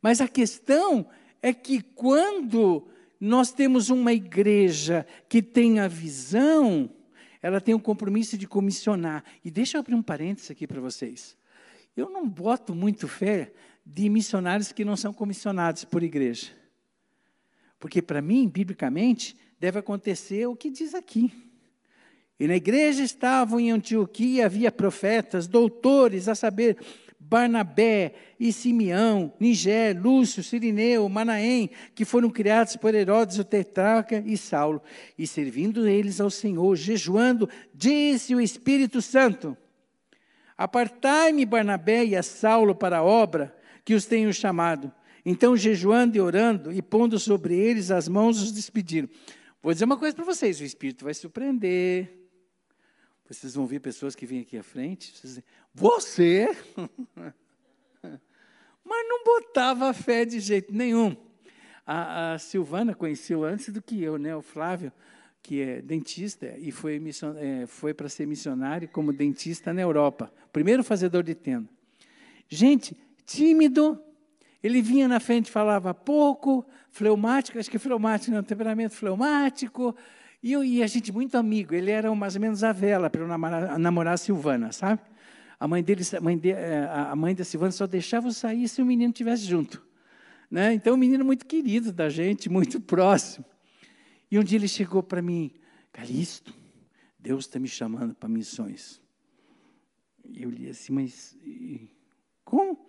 Mas a questão é que quando nós temos uma igreja que tem a visão, ela tem um compromisso de comissionar. E deixa eu abrir um parênteses aqui para vocês. Eu não boto muito fé de missionários que não são comissionados por igreja. Porque, para mim, biblicamente, deve acontecer o que diz aqui. E na igreja estavam em Antioquia, havia profetas, doutores, a saber, Barnabé e Simeão, Nigé, Lúcio, Sirineu, Manaém, que foram criados por Herodes o tetrarca e Saulo. E servindo eles ao Senhor, jejuando, disse o Espírito Santo: Apartai-me Barnabé e a Saulo para a obra que os tenho chamado. Então, jejuando e orando e pondo sobre eles as mãos, os despediram. Vou dizer uma coisa para vocês: o Espírito vai surpreender. Vocês vão ver pessoas que vêm aqui à frente, vocês você? Mas não botava fé de jeito nenhum. A, a Silvana conheceu antes do que eu, né? O Flávio, que é dentista e foi, é, foi para ser missionário como dentista na Europa. Primeiro fazedor de tenda. Gente, tímido, ele vinha na frente, falava pouco, fleumático, acho que fleumático não, temperamento fleumático, e, eu, e a gente muito amigo. Ele era mais ou menos a vela para eu namorar, namorar a Silvana, sabe? A mãe, dele, a, mãe de, é, a mãe da Silvana só deixava eu sair se o menino estivesse junto. Né? Então, um menino muito querido da gente, muito próximo. E um dia ele chegou para mim, Calixto, Deus está me chamando para missões. E eu li assim, mas como?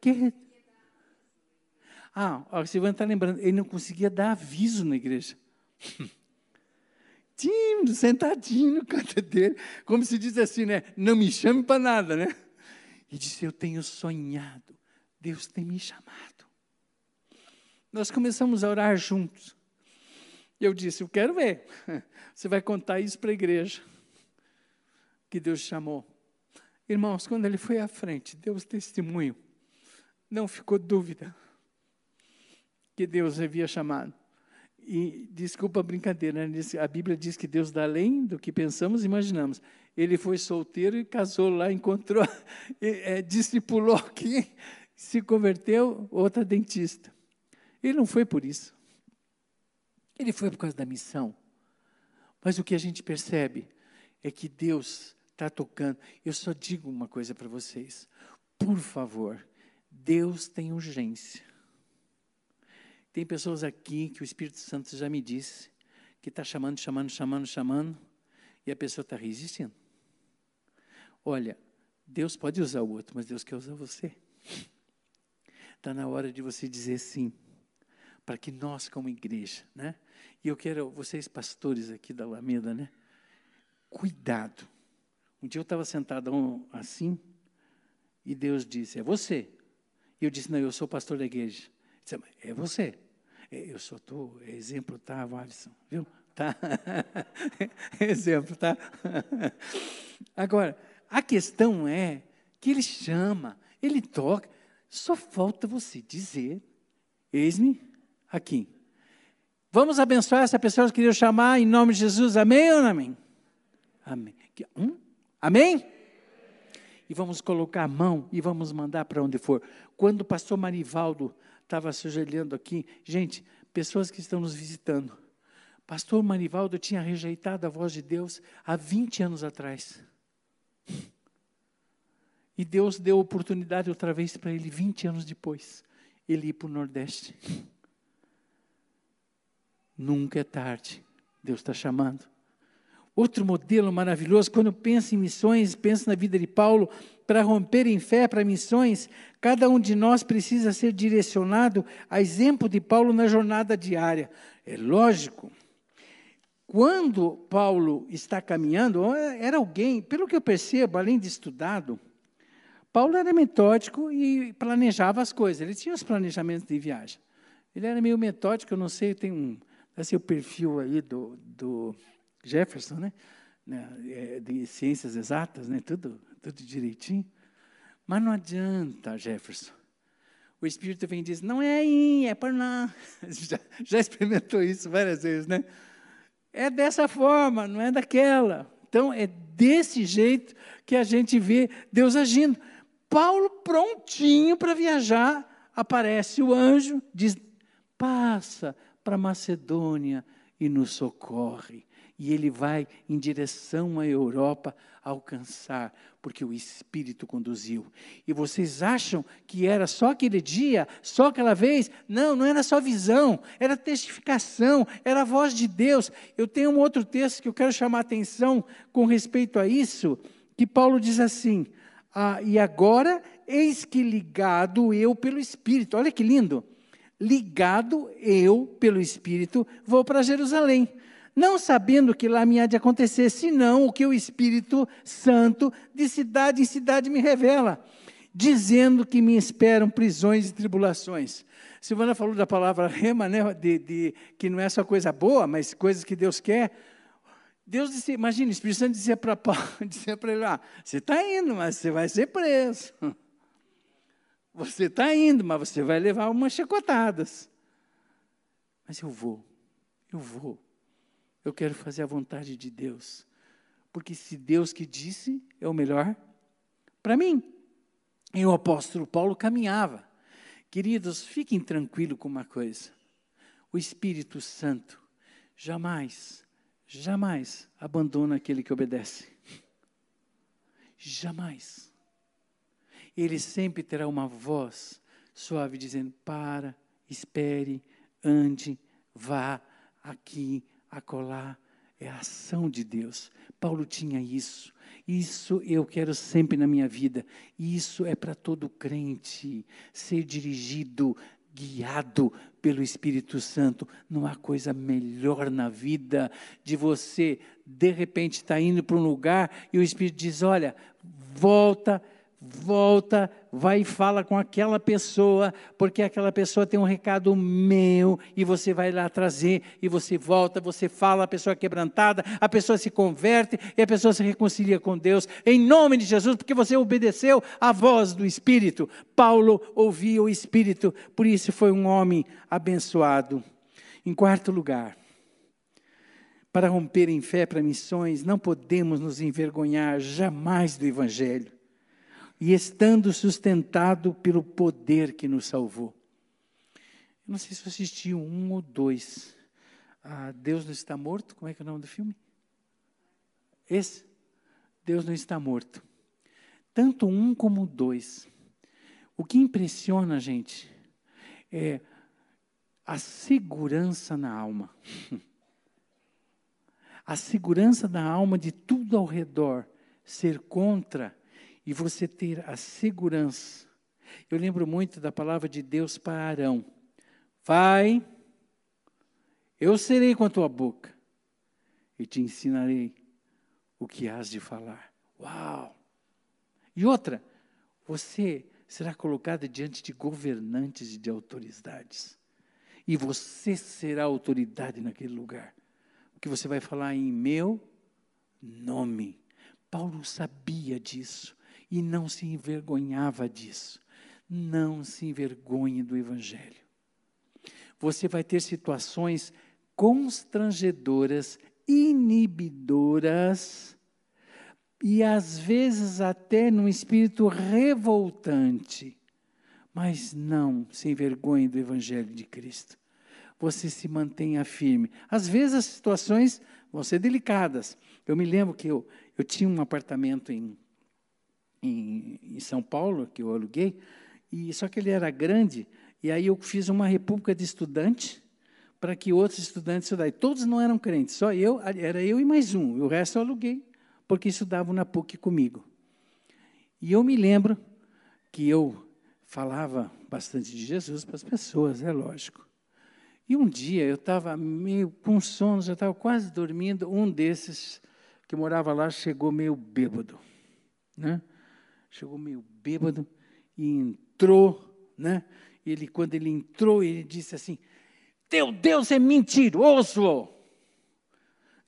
Que? Ah, a Silvana está lembrando, ele não conseguia dar aviso na igreja. Tímido, sentadinho no canto dele, como se diz assim, né? Não me chame para nada, né? E disse: Eu tenho sonhado, Deus tem me chamado. Nós começamos a orar juntos. Eu disse: Eu quero ver. Você vai contar isso para a igreja. Que Deus chamou. Irmãos, quando ele foi à frente, Deus testemunho. Não ficou dúvida que Deus havia chamado. E desculpa a brincadeira, né? a Bíblia diz que Deus dá além do que pensamos e imaginamos. Ele foi solteiro e casou lá, encontrou, é, discipulou aqui, se converteu, outra dentista. Ele não foi por isso. Ele foi por causa da missão. Mas o que a gente percebe é que Deus está tocando. Eu só digo uma coisa para vocês. Por favor, Deus tem urgência. Tem pessoas aqui que o Espírito Santo já me disse que está chamando, chamando, chamando, chamando, e a pessoa está resistindo. Olha, Deus pode usar o outro, mas Deus quer usar você. Está na hora de você dizer sim para que nós, como igreja, né? E eu quero, vocês pastores aqui da Alameda, né? Cuidado. Um dia eu estava sentado assim, e Deus disse: É você. E eu disse: Não, eu sou pastor da igreja. Disse, é você. É, eu só estou, é exemplo, tá, Walisson? Viu? Tá? exemplo, tá? Agora, a questão é que ele chama, ele toca, só falta você dizer: Eis-me aqui. Vamos abençoar essa pessoa que queria chamar em nome de Jesus, amém ou não amém? Amém. Hum? Amém? E vamos colocar a mão e vamos mandar para onde for. Quando o pastor Marivaldo estava ajoelhando aqui, gente, pessoas que estão nos visitando. Pastor Marivaldo tinha rejeitado a voz de Deus há 20 anos atrás. E Deus deu oportunidade outra vez para ele, 20 anos depois, ele ir para o Nordeste. Nunca é tarde. Deus está chamando. Outro modelo maravilhoso, quando penso em missões, penso na vida de Paulo, para romper em fé para missões, cada um de nós precisa ser direcionado a exemplo de Paulo na jornada diária. É lógico. Quando Paulo está caminhando, era alguém, pelo que eu percebo, além de estudado, Paulo era metódico e planejava as coisas. Ele tinha os planejamentos de viagem. Ele era meio metódico, eu não sei, tem um é o perfil aí do, do Jefferson, né? né? É, de ciências exatas, né? tudo, tudo direitinho. Mas não adianta, Jefferson. O Espírito vem e diz, não é aí, é por lá. Já, já experimentou isso várias vezes, né? É dessa forma, não é daquela. Então, é desse jeito que a gente vê Deus agindo. Paulo, prontinho para viajar, aparece o anjo, diz: passa, para Macedônia e nos socorre. E ele vai em direção à Europa alcançar, porque o Espírito conduziu. E vocês acham que era só aquele dia, só aquela vez? Não, não era só visão, era testificação, era a voz de Deus. Eu tenho um outro texto que eu quero chamar a atenção com respeito a isso, que Paulo diz assim: ah, E agora, eis que ligado eu pelo Espírito. Olha que lindo ligado, eu, pelo Espírito, vou para Jerusalém. Não sabendo que lá me há de acontecer, senão o que o Espírito Santo de cidade em cidade me revela, dizendo que me esperam prisões e tribulações. Silvana falou da palavra rema, né, de, de, que não é só coisa boa, mas coisas que Deus quer. Deus disse, imagina, o Espírito Santo dizia para ele, ah, você está indo, mas você vai ser preso. Você está indo, mas você vai levar umas chicotadas. Mas eu vou, eu vou. Eu quero fazer a vontade de Deus. Porque se Deus que disse, é o melhor para mim. E o apóstolo Paulo caminhava. Queridos, fiquem tranquilos com uma coisa. O Espírito Santo jamais, jamais abandona aquele que obedece. Jamais. Ele sempre terá uma voz suave dizendo: para, espere, ande, vá, aqui, acolá. É a ação de Deus. Paulo tinha isso. Isso eu quero sempre na minha vida. Isso é para todo crente. Ser dirigido, guiado pelo Espírito Santo. Não há coisa melhor na vida de você, de repente, estar tá indo para um lugar e o Espírito diz: Olha, volta volta, vai e fala com aquela pessoa, porque aquela pessoa tem um recado meu, e você vai lá trazer, e você volta, você fala, a pessoa é quebrantada, a pessoa se converte, e a pessoa se reconcilia com Deus, em nome de Jesus, porque você obedeceu à voz do Espírito. Paulo ouvia o Espírito, por isso foi um homem abençoado. Em quarto lugar, para romper em fé para missões, não podemos nos envergonhar jamais do Evangelho e estando sustentado pelo poder que nos salvou. Eu não sei se você assistiu um ou dois. Ah, Deus não está morto? Como é que é o nome do filme? Esse? Deus não está morto. Tanto um como dois. O que impressiona a gente é a segurança na alma. A segurança da alma de tudo ao redor ser contra e você ter a segurança. Eu lembro muito da palavra de Deus para Arão: Vai, eu serei com a tua boca e te ensinarei o que has de falar. Uau! E outra, você será colocado diante de governantes e de autoridades. E você será autoridade naquele lugar. O que você vai falar em meu nome. Paulo sabia disso e não se envergonhava disso. Não se envergonhe do Evangelho. Você vai ter situações constrangedoras, inibidoras, e às vezes até num espírito revoltante. Mas não se envergonhe do Evangelho de Cristo. Você se mantenha firme. Às vezes as situações vão ser delicadas. Eu me lembro que eu, eu tinha um apartamento em em, em São Paulo, que eu aluguei, e só que ele era grande, e aí eu fiz uma república de estudantes para que outros estudantes estudassem. Todos não eram crentes, só eu, era eu e mais um, o resto eu aluguei, porque estudavam na PUC comigo. E eu me lembro que eu falava bastante de Jesus para as pessoas, é lógico. E um dia eu estava meio com sono, já estava quase dormindo, um desses que morava lá chegou meio bêbado, né? Chegou meio bêbado e entrou, né? Ele, quando ele entrou, ele disse assim: Teu Deus é mentiroso.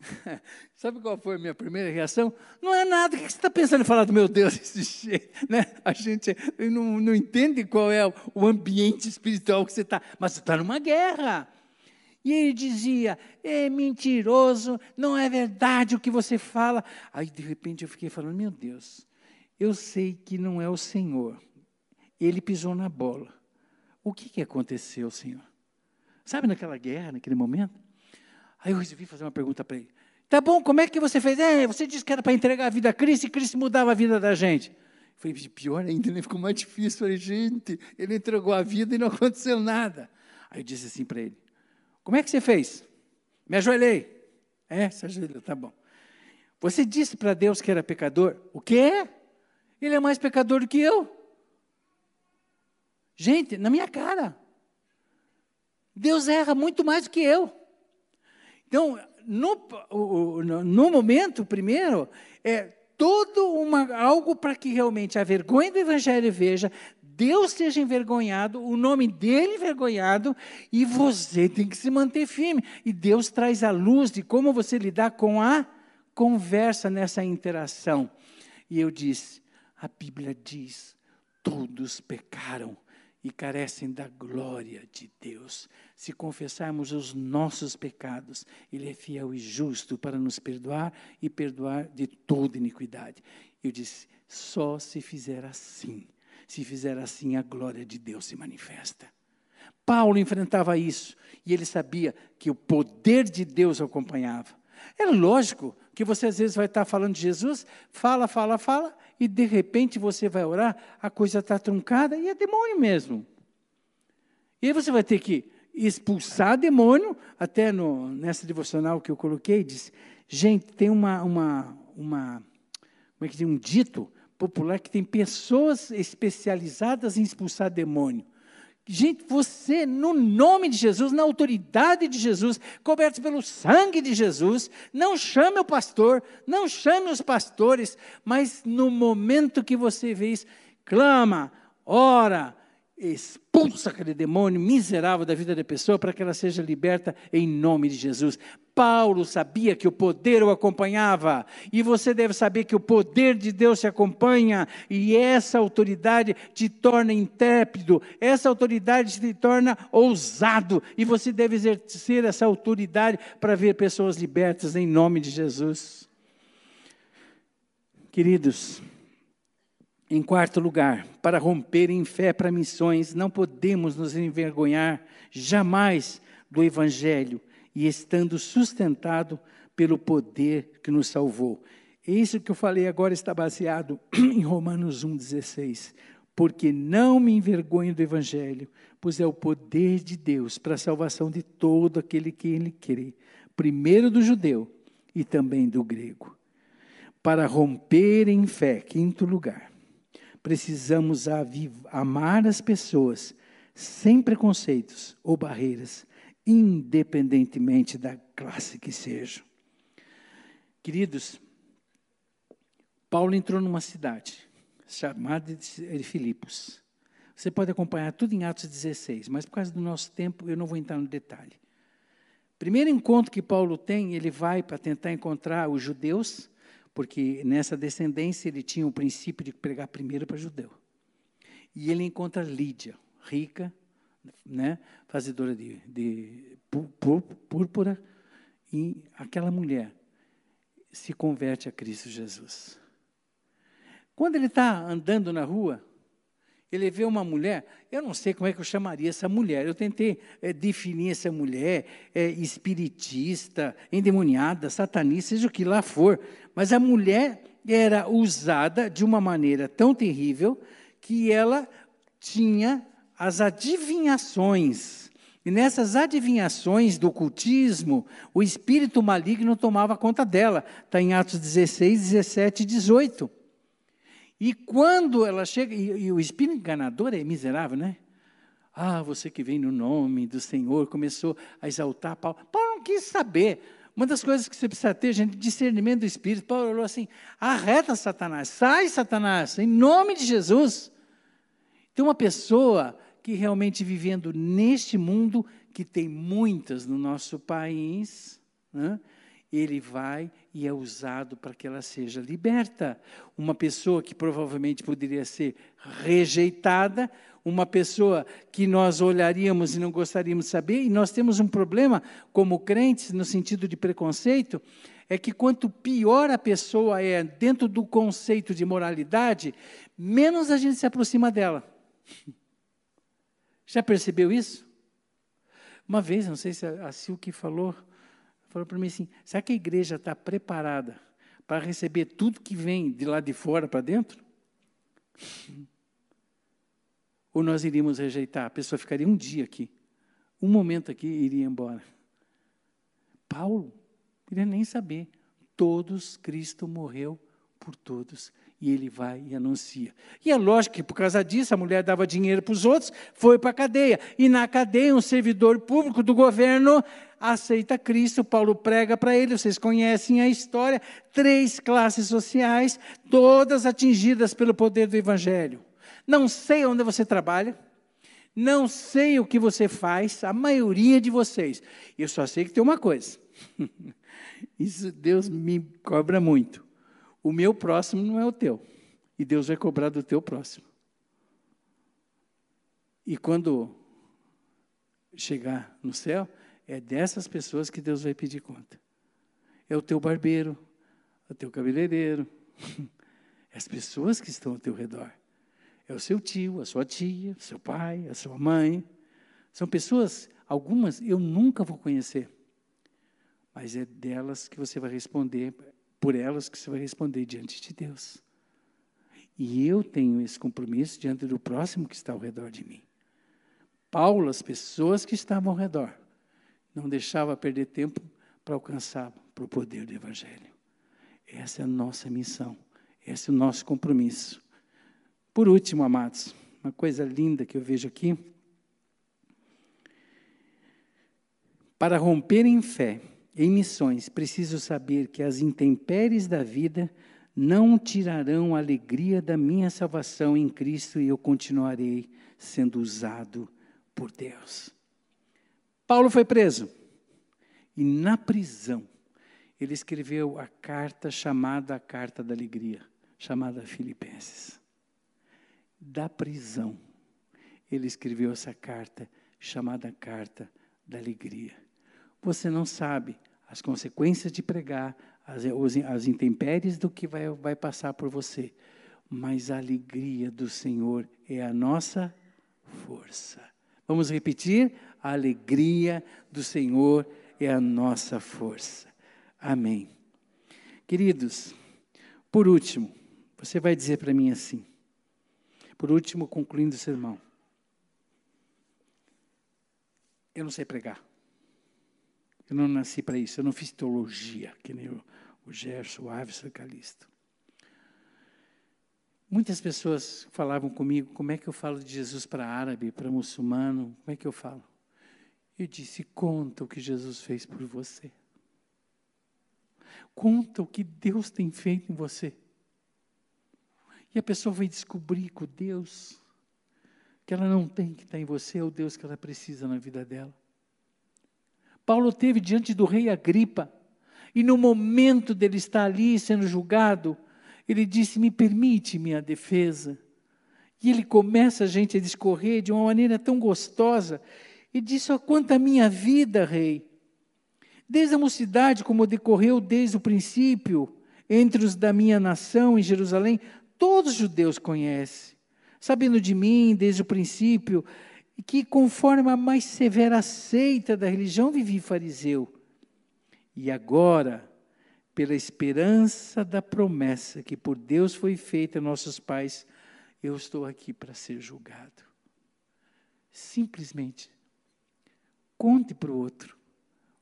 Sabe qual foi a minha primeira reação? Não é nada, o que você está pensando em falar do meu Deus desse jeito? Né? A gente não, não entende qual é o ambiente espiritual que você está, mas você está numa guerra. E ele dizia: é mentiroso, não é verdade o que você fala. Aí, de repente, eu fiquei falando: meu Deus, eu sei que não é o Senhor. Ele pisou na bola. O que, que aconteceu, Senhor? Sabe naquela guerra, naquele momento? Aí eu resolvi fazer uma pergunta para ele. Tá bom, como é que você fez? É, você disse que era para entregar a vida a Cristo e Cristo mudava a vida da gente. Eu falei, pior ainda, ele ficou mais difícil. Eu falei, gente, ele entregou a vida e não aconteceu nada. Aí eu disse assim para ele: Como é que você fez? Me ajoelhei. É, se ajoelhou, tá bom. Você disse para Deus que era pecador? O quê? Ele é mais pecador do que eu. Gente, na minha cara. Deus erra muito mais do que eu. Então, no, no momento, primeiro, é todo uma, algo para que realmente a vergonha do Evangelho veja, Deus seja envergonhado, o nome dele envergonhado, e você tem que se manter firme. E Deus traz a luz de como você lidar com a conversa, nessa interação. E eu disse: a Bíblia diz, todos pecaram e carecem da glória de Deus. Se confessarmos os nossos pecados, Ele é fiel e justo para nos perdoar e perdoar de toda iniquidade. Eu disse: só se fizer assim. Se fizer assim, a glória de Deus se manifesta. Paulo enfrentava isso e ele sabia que o poder de Deus o acompanhava. É lógico que você às vezes vai estar falando de Jesus, fala, fala, fala, e de repente você vai orar, a coisa está truncada e é demônio mesmo. E aí você vai ter que expulsar demônio, até no, nessa devocional que eu coloquei, diz, gente, tem uma, uma, uma como é que diz, um dito popular que tem pessoas especializadas em expulsar demônio. Gente, você, no nome de Jesus, na autoridade de Jesus, coberto pelo sangue de Jesus, não chame o pastor, não chame os pastores, mas no momento que você vê isso, clama, ora, expulsa aquele demônio miserável da vida da pessoa para que ela seja liberta em nome de Jesus. Paulo sabia que o poder o acompanhava, e você deve saber que o poder de Deus se acompanha, e essa autoridade te torna intrépido, essa autoridade te torna ousado, e você deve exercer essa autoridade para ver pessoas libertas em nome de Jesus. Queridos, em quarto lugar, para romper em fé para missões, não podemos nos envergonhar jamais do Evangelho e estando sustentado pelo poder que nos salvou. Isso que eu falei agora está baseado em Romanos 1,16. Porque não me envergonho do Evangelho, pois é o poder de Deus para a salvação de todo aquele que ele crê, primeiro do judeu e também do grego. Para romper em fé, quinto lugar precisamos amar as pessoas sem preconceitos ou barreiras, independentemente da classe que sejam. Queridos, Paulo entrou numa cidade chamada de Filipos. Você pode acompanhar tudo em Atos 16, mas por causa do nosso tempo eu não vou entrar no detalhe. Primeiro encontro que Paulo tem, ele vai para tentar encontrar os judeus porque nessa descendência ele tinha o princípio de pregar primeiro para judeu. E ele encontra Lídia, rica, né, fazedora de, de púrpura, e aquela mulher se converte a Cristo Jesus. Quando ele está andando na rua, ele vê uma mulher, eu não sei como é que eu chamaria essa mulher. Eu tentei é, definir essa mulher, é, espiritista, endemoniada, satanista, seja o que lá for. Mas a mulher era usada de uma maneira tão terrível que ela tinha as adivinhações. E nessas adivinhações do ocultismo, o espírito maligno tomava conta dela. Está em Atos 16, 17 e 18. E quando ela chega, e, e, o espírito enganador é miserável, né? Ah, você que vem no nome do Senhor, começou a exaltar Paulo. Paulo não quis saber. Uma das coisas que você precisa ter, gente, discernimento do Espírito. Paulo falou assim: arreta Satanás, sai Satanás, em nome de Jesus. Tem uma pessoa que realmente vivendo neste mundo, que tem muitas no nosso país, né? Ele vai e é usado para que ela seja liberta. Uma pessoa que provavelmente poderia ser rejeitada, uma pessoa que nós olharíamos e não gostaríamos de saber, e nós temos um problema como crentes, no sentido de preconceito, é que quanto pior a pessoa é dentro do conceito de moralidade, menos a gente se aproxima dela. Já percebeu isso? Uma vez, não sei se a Silke falou, falou para mim assim: será que a igreja está preparada para receber tudo que vem de lá de fora para dentro? Ou nós iríamos rejeitar? A pessoa ficaria um dia aqui, um momento aqui e iria embora. Paulo, queria nem saber. Todos, Cristo morreu por todos. E ele vai e anuncia. E é lógico que por causa disso a mulher dava dinheiro para os outros, foi para a cadeia. E na cadeia, um servidor público do governo aceita Cristo. Paulo prega para ele, vocês conhecem a história. Três classes sociais, todas atingidas pelo poder do Evangelho. Não sei onde você trabalha, não sei o que você faz, a maioria de vocês. Eu só sei que tem uma coisa. Isso Deus me cobra muito. O meu próximo não é o teu. E Deus vai cobrar do teu próximo. E quando chegar no céu, é dessas pessoas que Deus vai pedir conta. É o teu barbeiro, é o teu cabeleireiro, é as pessoas que estão ao teu redor. É o seu tio, a sua tia, seu pai, a sua mãe. São pessoas, algumas eu nunca vou conhecer, mas é delas que você vai responder, por elas que você vai responder diante de Deus. E eu tenho esse compromisso diante do próximo que está ao redor de mim. Paulo, as pessoas que estavam ao redor, não deixava perder tempo para alcançar para o poder do Evangelho. Essa é a nossa missão, esse é o nosso compromisso. Por último, amados, uma coisa linda que eu vejo aqui. Para romper em fé, em missões, preciso saber que as intempéries da vida não tirarão a alegria da minha salvação em Cristo e eu continuarei sendo usado por Deus. Paulo foi preso e na prisão ele escreveu a carta chamada a Carta da Alegria, chamada Filipenses. Da prisão, ele escreveu essa carta chamada Carta da Alegria. Você não sabe as consequências de pregar, as, as intempéries do que vai, vai passar por você, mas a alegria do Senhor é a nossa força. Vamos repetir? A alegria do Senhor é a nossa força. Amém. Queridos, por último, você vai dizer para mim assim, por último, concluindo o sermão. Eu não sei pregar. Eu não nasci para isso. Eu não fiz teologia, que nem o, o Gerson, o Calisto. Muitas pessoas falavam comigo, como é que eu falo de Jesus para árabe, para muçulmano, como é que eu falo? Eu disse, conta o que Jesus fez por você. Conta o que Deus tem feito em você. E a pessoa vai descobrir que o Deus que ela não tem, que está em você, é o Deus que ela precisa na vida dela. Paulo teve diante do rei Agripa, e no momento dele estar ali sendo julgado, ele disse: Me permite minha defesa. E ele começa a gente a discorrer de uma maneira tão gostosa. E disse: Ó, quanto a minha vida, rei. Desde a mocidade, como decorreu desde o princípio, entre os da minha nação em Jerusalém, todos os judeus conhecem, sabendo de mim desde o princípio, que conforme a mais severa seita da religião vivi fariseu. E agora, pela esperança da promessa que por Deus foi feita a nossos pais, eu estou aqui para ser julgado. Simplesmente, conte para o outro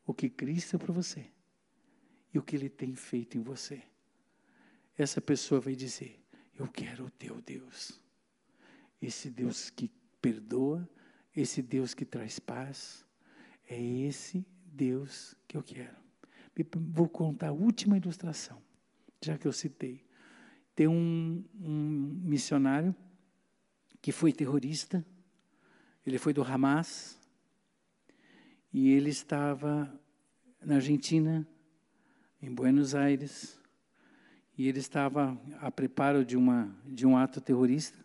o que Cristo é para você e o que Ele tem feito em você. Essa pessoa vai dizer: Eu quero o teu Deus. Esse Deus que perdoa, esse Deus que traz paz, é esse Deus que eu quero. Vou contar a última ilustração, já que eu citei. Tem um, um missionário que foi terrorista, ele foi do Hamas, e ele estava na Argentina, em Buenos Aires, e ele estava a preparo de, uma, de um ato terrorista.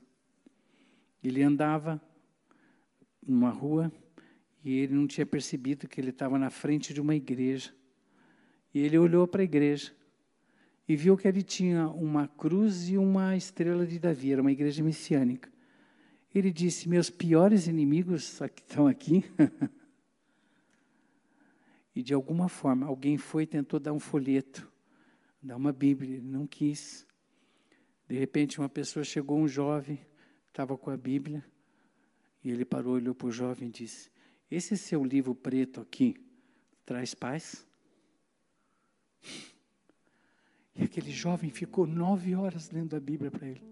Ele andava numa rua e ele não tinha percebido que ele estava na frente de uma igreja. E ele olhou para a igreja e viu que ele tinha uma cruz e uma estrela de Davi, era uma igreja messiânica. Ele disse: Meus piores inimigos estão aqui. e de alguma forma, alguém foi e tentou dar um folheto, dar uma Bíblia, ele não quis. De repente, uma pessoa chegou, um jovem, estava com a Bíblia, e ele parou, olhou para o jovem e disse: Esse seu livro preto aqui traz paz? E aquele jovem ficou nove horas lendo a Bíblia para ele.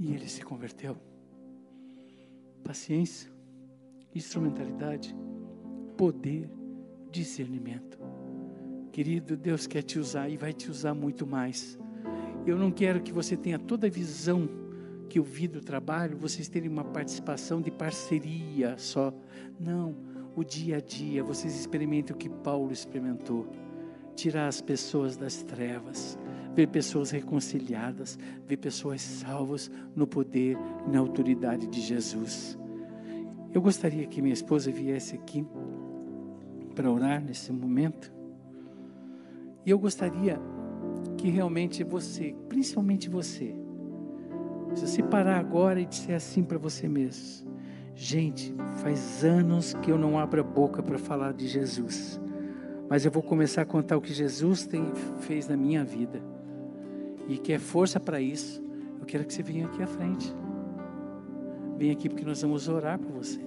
E ele se converteu. Paciência, instrumentalidade, poder, discernimento. Querido, Deus quer te usar e vai te usar muito mais. Eu não quero que você tenha toda a visão que eu vi do trabalho, vocês terem uma participação de parceria só. Não, o dia a dia, vocês experimentem o que Paulo experimentou. Tirar as pessoas das trevas, ver pessoas reconciliadas, ver pessoas salvas no poder e na autoridade de Jesus. Eu gostaria que minha esposa viesse aqui para orar nesse momento. E eu gostaria que realmente você, principalmente você, se você parar agora e disser assim para você mesmo: Gente, faz anos que eu não abro a boca para falar de Jesus, mas eu vou começar a contar o que Jesus tem, fez na minha vida e quer é força para isso. Eu quero que você venha aqui à frente. Vem aqui porque nós vamos orar por você,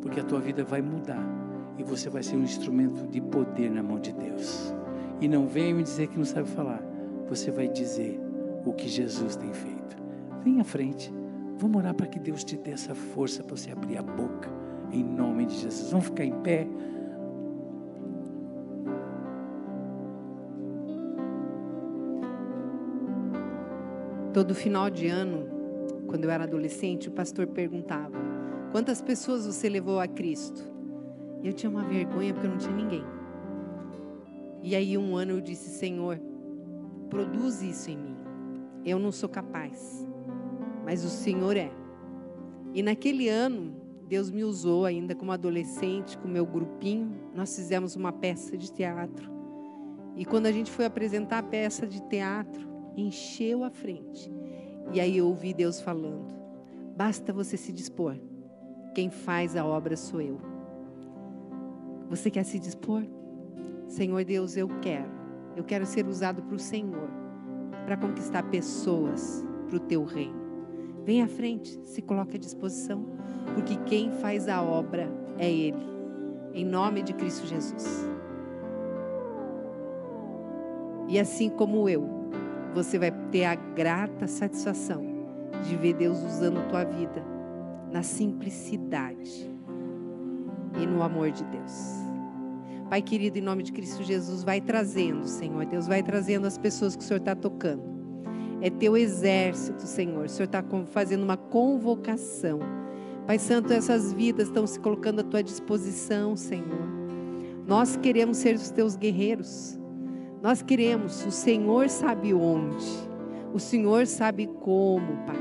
porque a tua vida vai mudar e você vai ser um instrumento de poder na mão de Deus. E não venha me dizer que não sabe falar, você vai dizer o que Jesus tem feito. Vem à frente. Vamos orar para que Deus te dê essa força para você abrir a boca, em nome de Jesus. Vamos ficar em pé. Todo final de ano, quando eu era adolescente, o pastor perguntava: Quantas pessoas você levou a Cristo? Eu tinha uma vergonha porque eu não tinha ninguém. E aí, um ano eu disse: Senhor, produz isso em mim. Eu não sou capaz mas o Senhor é. E naquele ano, Deus me usou ainda como adolescente, com meu grupinho, nós fizemos uma peça de teatro. E quando a gente foi apresentar a peça de teatro, encheu a frente. E aí eu ouvi Deus falando: basta você se dispor. Quem faz a obra sou eu. Você quer se dispor? Senhor Deus, eu quero. Eu quero ser usado para o Senhor, para conquistar pessoas para o teu reino. Vem à frente, se coloque à disposição, porque quem faz a obra é Ele. Em nome de Cristo Jesus. E assim como eu, você vai ter a grata satisfação de ver Deus usando tua vida na simplicidade e no amor de Deus. Pai querido, em nome de Cristo Jesus, vai trazendo, Senhor Deus, vai trazendo as pessoas que o Senhor está tocando é teu exército, Senhor. O Senhor está fazendo uma convocação. Pai Santo, essas vidas estão se colocando à tua disposição, Senhor. Nós queremos ser os teus guerreiros. Nós queremos, o Senhor sabe onde. O Senhor sabe como, Pai.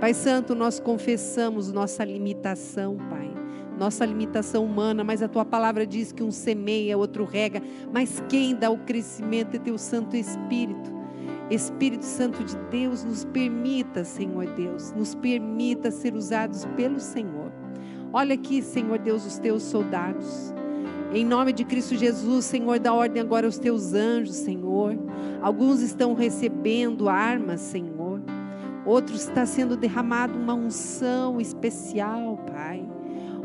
Pai Santo, nós confessamos nossa limitação, Pai. Nossa limitação humana, mas a tua palavra diz que um semeia, outro rega, mas quem dá o crescimento é teu Santo Espírito. Espírito Santo de Deus, nos permita, Senhor Deus, nos permita ser usados pelo Senhor. Olha aqui, Senhor Deus, os teus soldados. Em nome de Cristo Jesus, Senhor, dá ordem agora aos teus anjos, Senhor. Alguns estão recebendo armas, Senhor. Outros está sendo derramado uma unção especial, Pai.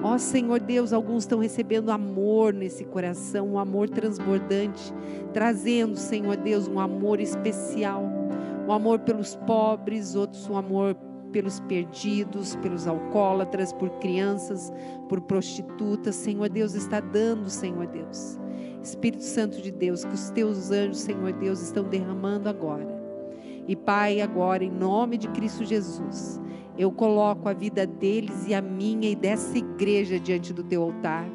Ó Senhor Deus, alguns estão recebendo amor nesse coração, um amor transbordante, trazendo, Senhor Deus, um amor especial, um amor pelos pobres, outros um amor pelos perdidos, pelos alcoólatras, por crianças, por prostitutas. Senhor Deus está dando, Senhor Deus. Espírito Santo de Deus, que os teus anjos, Senhor Deus, estão derramando agora. E Pai, agora, em nome de Cristo Jesus, eu coloco a vida deles e a minha e dessa igreja diante do teu altar.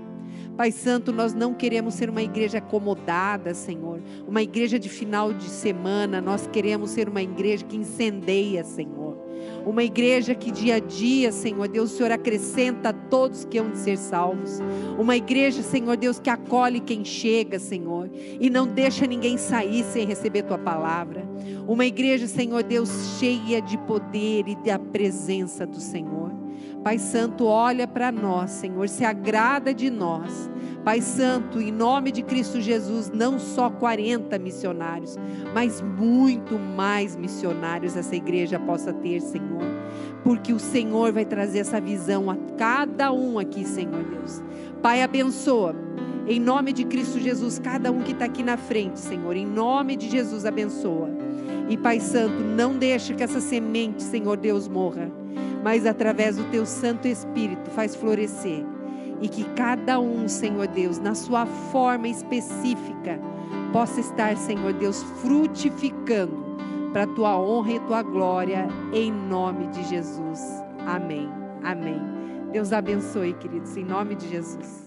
Pai Santo, nós não queremos ser uma igreja acomodada, Senhor, uma igreja de final de semana, nós queremos ser uma igreja que incendeia, Senhor. Uma igreja que dia a dia, Senhor Deus, o Senhor acrescenta a todos que hão de ser salvos. Uma igreja, Senhor Deus, que acolhe quem chega, Senhor, e não deixa ninguém sair sem receber tua palavra. Uma igreja, Senhor Deus, cheia de poder e da presença do Senhor. Pai Santo, olha para nós, Senhor, se agrada de nós. Pai Santo, em nome de Cristo Jesus, não só 40 missionários, mas muito mais missionários essa igreja possa ter, Senhor. Porque o Senhor vai trazer essa visão a cada um aqui, Senhor Deus. Pai, abençoa. Em nome de Cristo Jesus, cada um que está aqui na frente, Senhor. Em nome de Jesus, abençoa. E Pai Santo, não deixe que essa semente, Senhor Deus, morra. Mas através do Teu Santo Espírito, faz florescer e que cada um, Senhor Deus, na sua forma específica, possa estar, Senhor Deus, frutificando para a tua honra e tua glória, em nome de Jesus. Amém. Amém. Deus abençoe, queridos, em nome de Jesus.